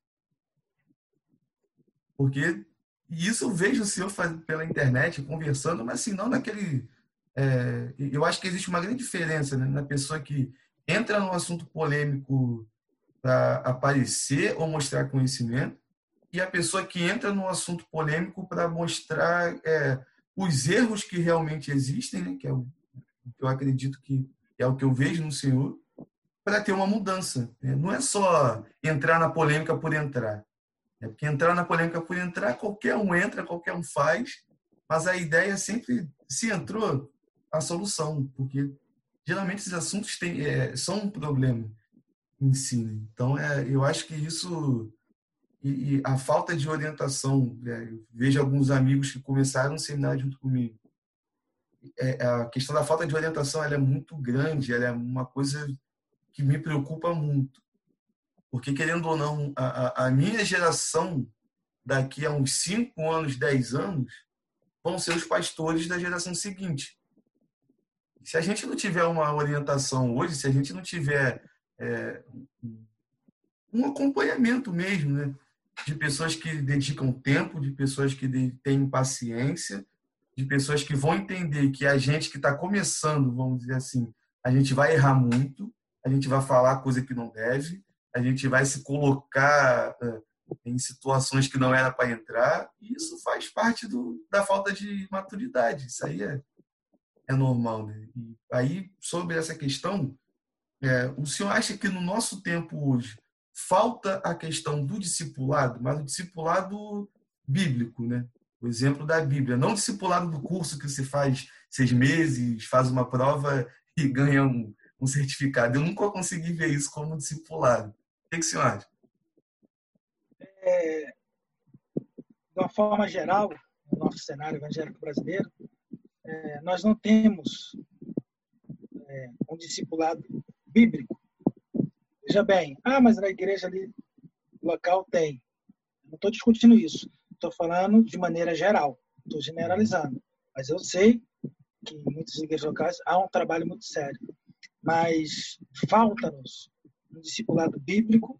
Porque isso eu vejo o senhor pela internet, conversando, mas assim, não naquele. É, eu acho que existe uma grande diferença né, na pessoa que entra num assunto polêmico para aparecer ou mostrar conhecimento e a pessoa que entra num assunto polêmico para mostrar é, os erros que realmente existem, né? que é o que eu acredito que é o que eu vejo no Senhor, para ter uma mudança. Né? Não é só entrar na polêmica por entrar. É porque entrar na polêmica por entrar, qualquer um entra, qualquer um faz, mas a ideia sempre, se entrou, a solução, porque geralmente esses assuntos têm, é, são um problema em si. Né? Então, é, eu acho que isso e, e a falta de orientação. Né? Vejo alguns amigos que começaram um seminário junto comigo. É, a questão da falta de orientação é muito grande, ela é uma coisa que me preocupa muito. Porque, querendo ou não, a, a minha geração, daqui a uns 5 anos, 10 anos, vão ser os pastores da geração seguinte. Se a gente não tiver uma orientação hoje, se a gente não tiver é, um acompanhamento mesmo, né? De pessoas que dedicam tempo, de pessoas que têm paciência, de pessoas que vão entender que a gente que está começando, vamos dizer assim, a gente vai errar muito, a gente vai falar coisa que não deve, a gente vai se colocar em situações que não era para entrar, e isso faz parte do, da falta de maturidade. Isso aí é, é normal. Né? E aí, sobre essa questão, é, o senhor acha que no nosso tempo hoje, falta a questão do discipulado, mas o discipulado bíblico, né? O exemplo da Bíblia, não discipulado do curso que se faz seis meses, faz uma prova *laughs* e ganha um, um certificado. Eu nunca consegui ver isso como discipulado. O que, que senhor acha? É, de uma forma geral, no nosso cenário evangélico brasileiro, é, nós não temos é, um discipulado bíblico Veja bem, ah, mas na igreja ali local tem. Não estou discutindo isso. Estou falando de maneira geral. Estou generalizando. Mas eu sei que em muitas igrejas locais há um trabalho muito sério. Mas falta-nos um discipulado bíblico,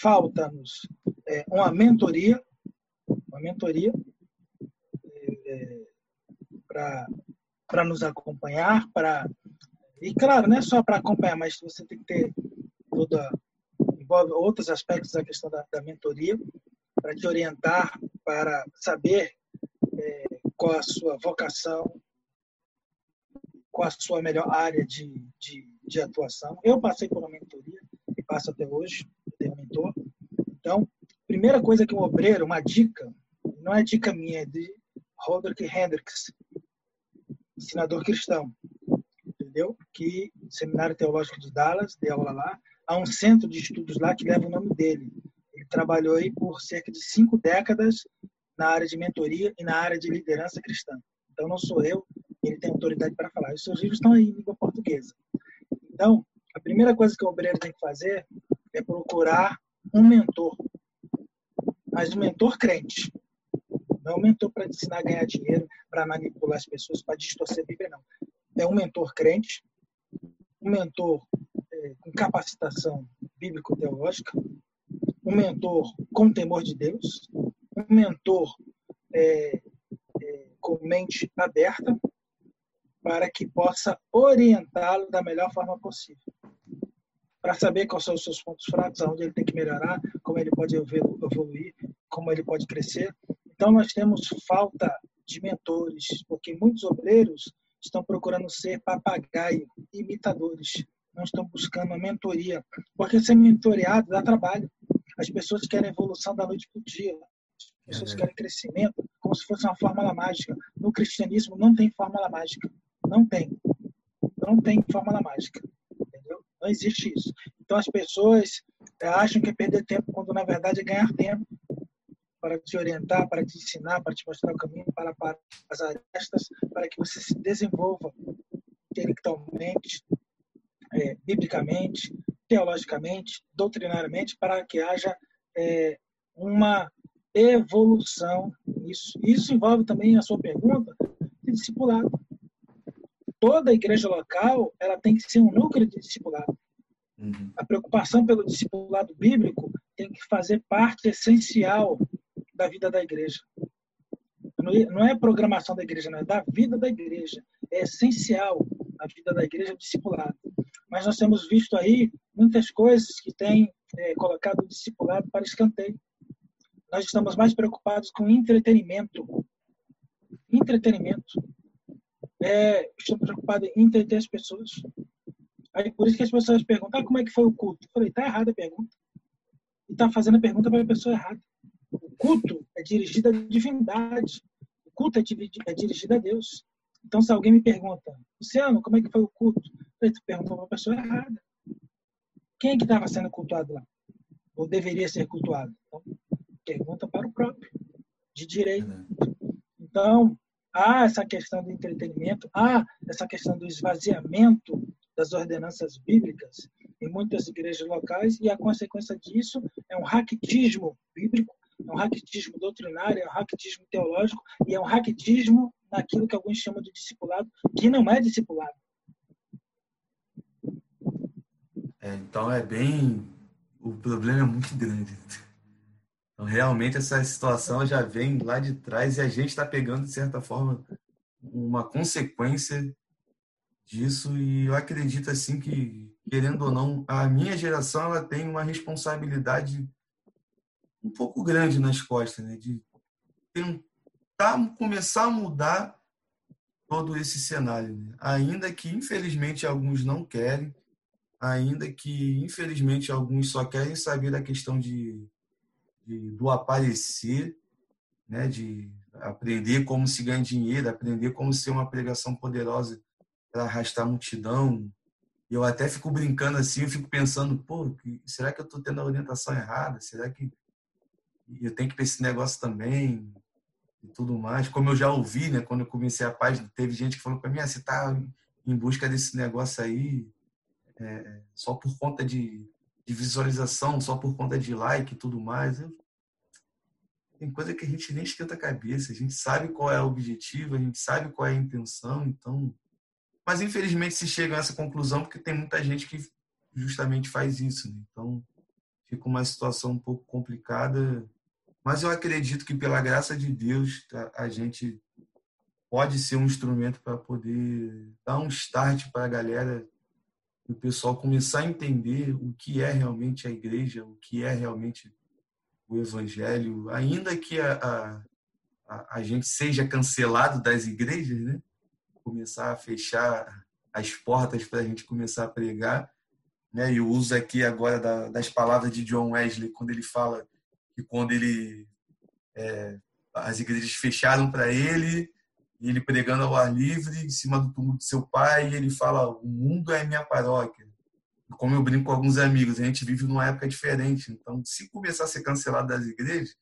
falta-nos é, uma mentoria, uma mentoria é, para nos acompanhar, para e claro, não é só para acompanhar, mas você tem que ter toda envolve outros aspectos da questão da, da mentoria para te orientar, para saber é, qual a sua vocação, qual a sua melhor área de, de, de atuação. Eu passei por uma mentoria e passo até hoje, tenho mentor. Então, primeira coisa que um obreiro, uma dica, não é dica minha, é de Roderick Hendricks, ensinador cristão entendeu? Que Seminário Teológico de Dallas, dei aula lá, há um centro de estudos lá que leva o nome dele. Ele trabalhou aí por cerca de cinco décadas na área de mentoria e na área de liderança cristã. Então não sou eu, ele tem autoridade para falar. Os seus livros estão aí em língua portuguesa. Então, a primeira coisa que o obreiro tem que fazer é procurar um mentor, mas um mentor crente. Não é um mentor para ensinar a ganhar dinheiro, para manipular as pessoas, para distorcer a Bíblia, não é um mentor crente, um mentor capacitação bíblico-teológica, um mentor com temor de Deus, um mentor é, é, com mente aberta para que possa orientá-lo da melhor forma possível. Para saber quais são os seus pontos fracos, aonde ele tem que melhorar, como ele pode evoluir, como ele pode crescer. Então, nós temos falta de mentores, porque muitos obreiros estão procurando ser papagaio, imitadores, não estão buscando a mentoria, porque ser mentoreado dá trabalho. As pessoas querem evolução da noite para o dia, as pessoas querem crescimento como se fosse uma fórmula mágica. No cristianismo não tem fórmula mágica, não tem, não tem fórmula mágica, entendeu? Não existe isso. Então as pessoas eh, acham que é perder tempo quando na verdade é ganhar tempo para te orientar, para te ensinar, para te mostrar o caminho, para, para as arestas, para que você se desenvolva intelectualmente, é, biblicamente, teologicamente, doutrinariamente, para que haja é, uma evolução nisso. Isso envolve também a sua pergunta de discipulado. Toda igreja local ela tem que ser um núcleo de discipulado. Uhum. A preocupação pelo discipulado bíblico tem que fazer parte essencial da vida da igreja. Não é programação da igreja, não é da vida da igreja. É essencial a vida da igreja discipulado. Mas nós temos visto aí muitas coisas que têm é, colocado o discipulado para escanteio. Nós estamos mais preocupados com entretenimento. Entretenimento. É, estamos preocupados em entreter as pessoas. Aí, por isso que as pessoas perguntam, ah, como é que foi o culto? Eu falei, está errada a pergunta. E está fazendo a pergunta para a pessoa errada culto é dirigido à divindade. O culto é, é dirigido a Deus. Então, se alguém me pergunta, Luciano, como é que foi o culto? Eu perguntou para a pessoa errada. Quem é que estava sendo cultuado lá? Ou deveria ser cultuado? Então, pergunta para o próprio, de direito. Então, há essa questão do entretenimento, há essa questão do esvaziamento das ordenanças bíblicas em muitas igrejas locais, e a consequência disso é um raquitismo bíblico é um raquitismo doutrinário, é um raquitismo teológico e é um raquitismo naquilo que alguns chamam de discipulado, que não é discipulado. É, então é bem. O problema é muito grande. Então, realmente, essa situação já vem lá de trás e a gente está pegando, de certa forma, uma consequência disso. E eu acredito, assim, que, querendo ou não, a minha geração ela tem uma responsabilidade um pouco grande nas costas, né? de tentar começar a mudar todo esse cenário. Né? Ainda que, infelizmente, alguns não querem, ainda que, infelizmente, alguns só querem saber da questão de, de do aparecer, né? de aprender como se ganha dinheiro, aprender como ser uma pregação poderosa para arrastar a multidão. Eu até fico brincando assim, eu fico pensando, pô, será que eu estou tendo a orientação errada? Será que eu tenho que ter esse negócio também e tudo mais. Como eu já ouvi, né, quando eu comecei a página, teve gente que falou para mim, ah, você está em busca desse negócio aí é, só por conta de, de, visualização, só por conta de like e tudo mais. Eu, tem coisa que a gente nem esquenta a cabeça, a gente sabe qual é o objetivo, a gente sabe qual é a intenção, então... Mas, infelizmente, se chega a essa conclusão porque tem muita gente que justamente faz isso, né? Então, fica uma situação um pouco complicada, mas eu acredito que pela graça de Deus a, a gente pode ser um instrumento para poder dar um start para a galera, o pessoal começar a entender o que é realmente a igreja, o que é realmente o evangelho, ainda que a, a, a gente seja cancelado das igrejas, né? começar a fechar as portas para a gente começar a pregar, né? E o uso aqui agora da, das palavras de John Wesley quando ele fala que quando ele é, as igrejas fecharam para ele e ele pregando ao ar livre em cima do túmulo de seu pai, ele fala: o mundo é minha paróquia. Como eu brinco com alguns amigos, a gente vive numa época diferente. Então, se começar a ser cancelado das igrejas,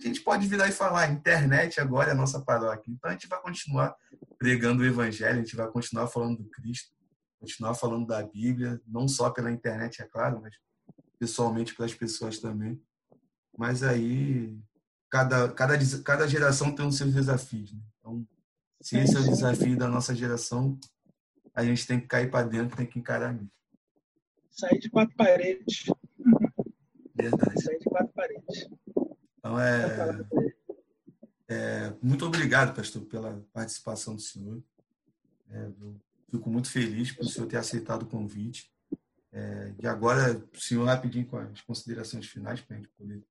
a gente pode virar e falar: internet agora é a nossa paróquia. Então, a gente vai continuar pregando o evangelho, a gente vai continuar falando do Cristo continuar falando da Bíblia, não só pela internet, é claro, mas pessoalmente para as pessoas também. Mas aí, cada, cada, cada geração tem os seus desafios. Né? Então, se esse é o desafio da nossa geração, a gente tem que cair para dentro, tem que encarar mesmo. Sair de quatro paredes. Verdade. Sair de quatro paredes. Então, é, é, muito obrigado, pastor, pela participação do senhor. É, Fico muito feliz por o senhor ter aceitado o convite. É, e agora, o senhor, rapidinho com as considerações finais, para a gente poder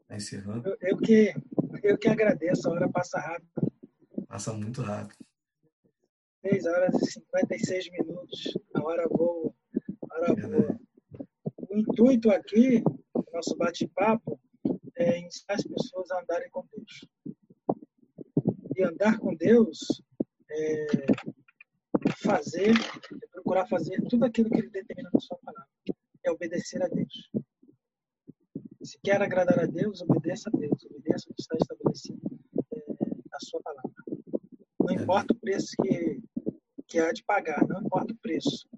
estar encerrando. Eu, eu, que, eu que agradeço, a hora passa rápido. Passa muito rápido. 6 horas e 56 minutos, a hora boa. A hora é boa. O intuito aqui, do nosso bate-papo, é ensinar as pessoas a andarem com Deus. E andar com Deus é, fazer, é procurar fazer tudo aquilo que ele determina na sua palavra. É obedecer a Deus. Se quer agradar a Deus, obedeça a Deus. Obedeça o que está estabelecido é, na sua palavra. Não importa o preço que, que há de pagar, não importa o preço.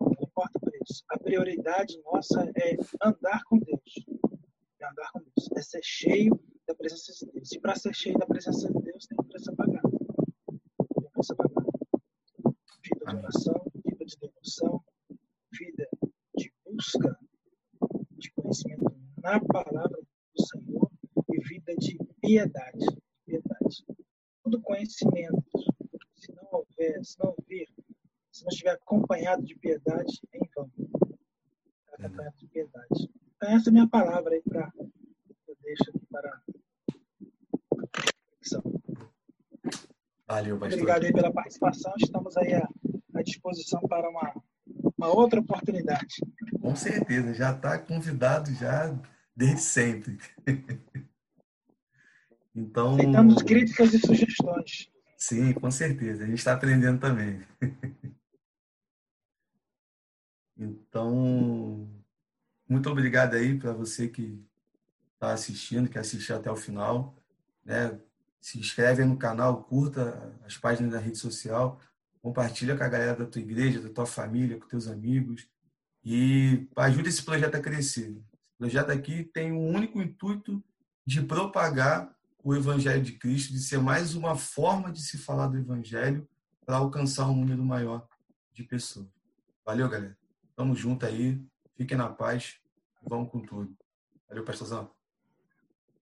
Não importa o preço. A prioridade nossa é andar com Deus. É andar com Deus. É ser cheio da presença de Deus. E para ser cheio da presença de Deus, tem preço a pagar. Tem preço a pagar de oração, vida de devoção, vida de busca de conhecimento na palavra do Senhor e vida de piedade. Todo conhecimento, se não houver, se não vir, se não estiver acompanhado de piedade, em vão. Acompanhado de piedade. Então, essa é a minha palavra aí para. Eu deixo aqui para. Valeu, pastor. Obrigado aí pela participação. Estamos aí a à disposição para uma, uma outra oportunidade. Com certeza, já está convidado já desde sempre. *laughs* então. Aceitamos críticas e sugestões. Sim, com certeza. A gente está aprendendo também. então, muito obrigado aí para você que está assistindo, que assistiu até o final. Né? Se inscreve no canal, curta as páginas da rede social compartilha com a galera da tua igreja, da tua família, com teus amigos e ajuda esse projeto a crescer. Esse projeto aqui tem um único intuito de propagar o evangelho de Cristo, de ser mais uma forma de se falar do evangelho para alcançar um número maior de pessoas. Valeu, galera. Tamo junto aí. Fiquem na paz. Vamos com tudo. Valeu, pastorzão.